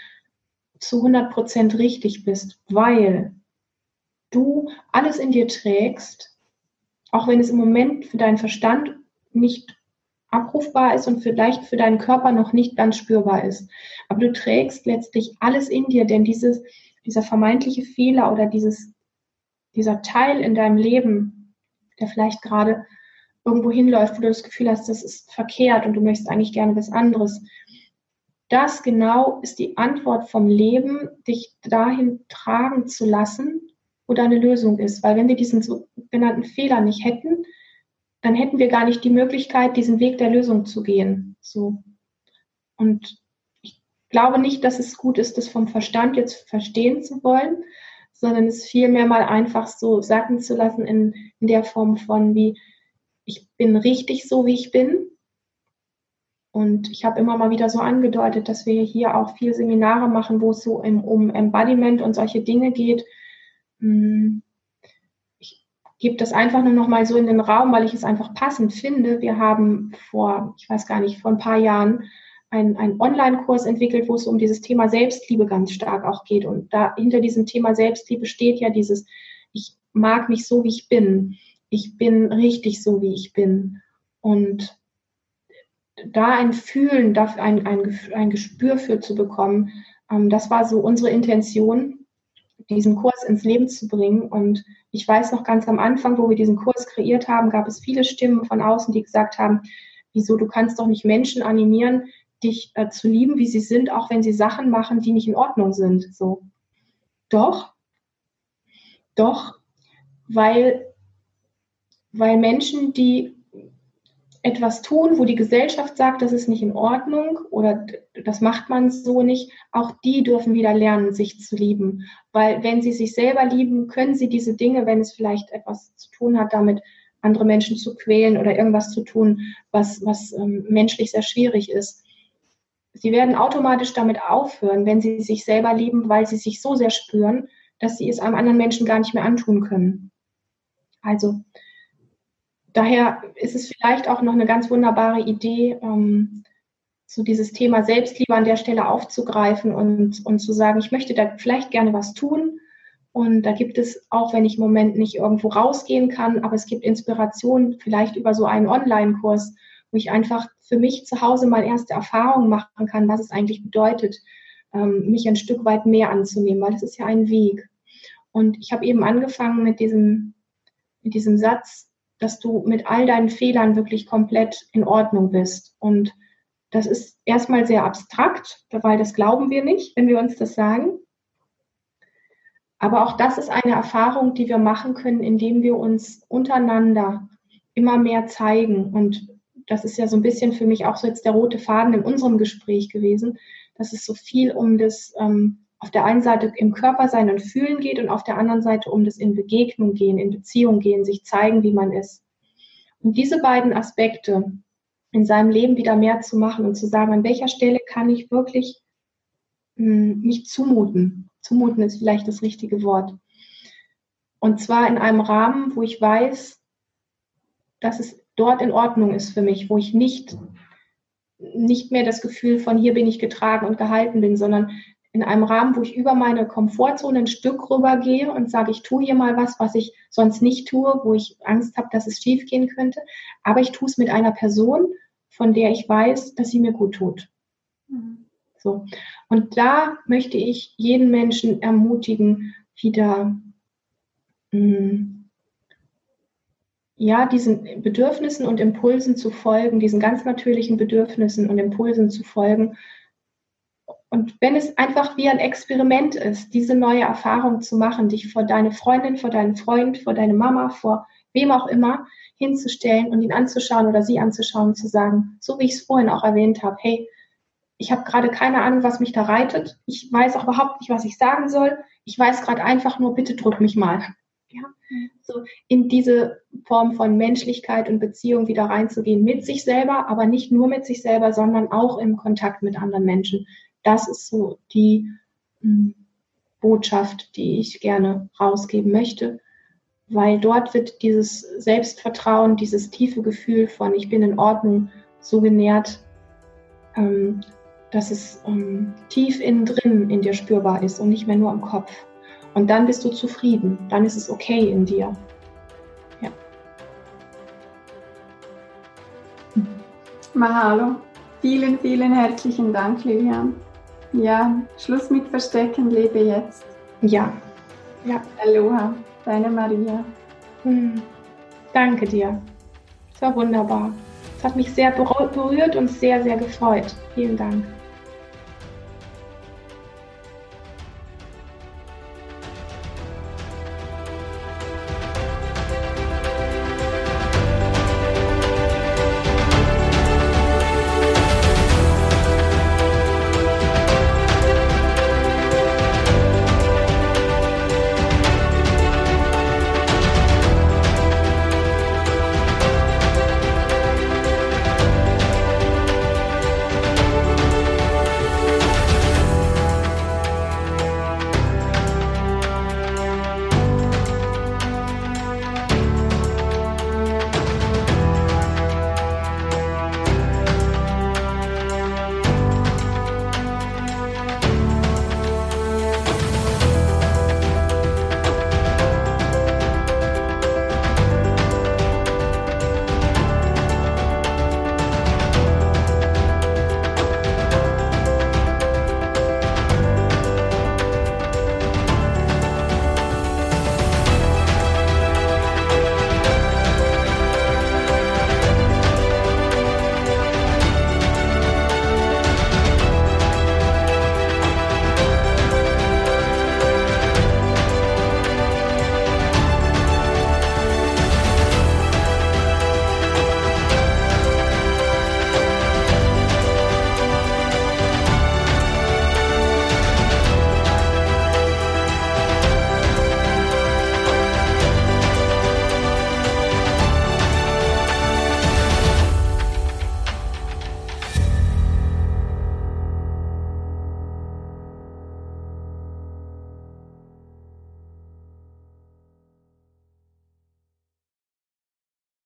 zu 100 Prozent richtig bist, weil du alles in dir trägst, auch wenn es im Moment für deinen Verstand nicht abrufbar ist und vielleicht für deinen Körper noch nicht ganz spürbar ist. Aber du trägst letztlich alles in dir, denn dieses, dieser vermeintliche Fehler oder dieses, dieser Teil in deinem Leben, der vielleicht gerade irgendwo hinläuft, wo du das Gefühl hast, das ist verkehrt und du möchtest eigentlich gerne was anderes. Das genau ist die Antwort vom Leben, dich dahin tragen zu lassen, wo deine Lösung ist. Weil wenn wir diesen sogenannten Fehler nicht hätten, dann hätten wir gar nicht die Möglichkeit, diesen Weg der Lösung zu gehen. So. Und ich glaube nicht, dass es gut ist, das vom Verstand jetzt verstehen zu wollen, sondern es vielmehr mal einfach so sacken zu lassen in, in der Form von wie, ich bin richtig so, wie ich bin. Und ich habe immer mal wieder so angedeutet, dass wir hier auch viel Seminare machen, wo es so im, um Embodiment und solche Dinge geht. Hm, gebe das einfach nur noch mal so in den Raum, weil ich es einfach passend finde. Wir haben vor, ich weiß gar nicht, vor ein paar Jahren einen, Online-Kurs entwickelt, wo es um dieses Thema Selbstliebe ganz stark auch geht. Und da hinter diesem Thema Selbstliebe steht ja dieses, ich mag mich so, wie ich bin. Ich bin richtig so, wie ich bin. Und da ein Fühlen, ein, ein, ein Gespür für zu bekommen, ähm, das war so unsere Intention, diesen Kurs ins Leben zu bringen. Und ich weiß noch ganz am Anfang, wo wir diesen Kurs kreiert haben, gab es viele Stimmen von außen, die gesagt haben, wieso, du kannst doch nicht Menschen animieren, dich äh, zu lieben, wie sie sind, auch wenn sie Sachen machen, die nicht in Ordnung sind. So. Doch, doch, weil, weil Menschen, die etwas tun, wo die Gesellschaft sagt, das ist nicht in Ordnung oder das macht man so nicht, auch die dürfen wieder lernen, sich zu lieben. Weil wenn sie sich selber lieben, können sie diese Dinge, wenn es vielleicht etwas zu tun hat, damit andere Menschen zu quälen oder irgendwas zu tun, was, was ähm, menschlich sehr schwierig ist. Sie werden automatisch damit aufhören, wenn sie sich selber lieben, weil sie sich so sehr spüren, dass sie es einem anderen Menschen gar nicht mehr antun können. Also daher ist es vielleicht auch noch eine ganz wunderbare Idee, ähm, so dieses Thema Selbstliebe an der Stelle aufzugreifen und, und zu sagen, ich möchte da vielleicht gerne was tun. Und da gibt es, auch wenn ich im Moment nicht irgendwo rausgehen kann, aber es gibt Inspiration vielleicht über so einen Online-Kurs, wo ich einfach für mich zu Hause mal erste Erfahrungen machen kann, was es eigentlich bedeutet, ähm, mich ein Stück weit mehr anzunehmen, weil es ist ja ein Weg. Und ich habe eben angefangen mit diesem, mit diesem Satz, dass du mit all deinen Fehlern wirklich komplett in Ordnung bist. Und das ist erstmal sehr abstrakt, weil das glauben wir nicht, wenn wir uns das sagen. Aber auch das ist eine Erfahrung, die wir machen können, indem wir uns untereinander immer mehr zeigen. Und das ist ja so ein bisschen für mich auch so jetzt der rote Faden in unserem Gespräch gewesen, dass es so viel um das ähm, auf der einen Seite im Körper sein und fühlen geht und auf der anderen Seite um das in Begegnung gehen, in Beziehung gehen, sich zeigen, wie man ist. Und diese beiden Aspekte in seinem Leben wieder mehr zu machen und zu sagen, an welcher Stelle kann ich wirklich mh, hm, mich zumuten. Zumuten ist vielleicht das richtige Wort. Und zwar in einem Rahmen, wo ich weiß, dass es dort in Ordnung ist für mich, wo ich nicht, nicht mehr das Gefühl von hier bin ich getragen und gehalten bin, sondern in einem Rahmen, wo ich über meine Komfortzone ein Stück rübergehe und sage, ich tue hier mal was, was ich sonst nicht tue, wo ich Angst habe, dass es schief gehen könnte. Aber ich tue es mit einer Person, von der ich weiß, dass sie mir gut tut. Mhm. So. Und da möchte ich jeden Menschen ermutigen, wieder mh, hm, ja, diesen Bedürfnissen und Impulsen zu folgen, diesen ganz natürlichen Bedürfnissen und Impulsen zu folgen und wenn es einfach wie ein Experiment ist, diese neue Erfahrung zu machen, dich vor deine Freundin, vor deinen Freund, vor deine Mama, vor wem auch immer hinzustellen und ihn anzuschauen oder sie anzuschauen und zu sagen, so wie ich es vorhin auch erwähnt habe, hey, ich habe gerade keine Ahnung, was mich da reitet. Ich weiß auch überhaupt nicht, was ich sagen soll. Ich weiß gerade einfach nur, bitte drück mich mal. Ja? So in diese Form von Menschlichkeit und Beziehung wieder reinzugehen mit sich selber, aber nicht nur mit sich selber, sondern auch im Kontakt mit anderen Menschen das ist so die hm, Botschaft, die ich gerne rausgeben möchte, weil dort wird dieses Selbstvertrauen, dieses tiefe Gefühl von ich bin in Ordnung so genährt, ähm, dass es ähm, tief innen drin in dir spürbar ist und nicht mehr nur im Kopf. Und dann bist du zufrieden, dann ist es okay in dir. Ja. Mahalo. Vielen, vielen herzlichen Dank, Lilian. Ja, Schluss mit Verstecken, lebe jetzt. Ja. Ja. Aloha, deine Maria. Hm. Danke dir. Es war wunderbar. Es hat mich sehr berührt und sehr, sehr gefreut. Vielen Dank.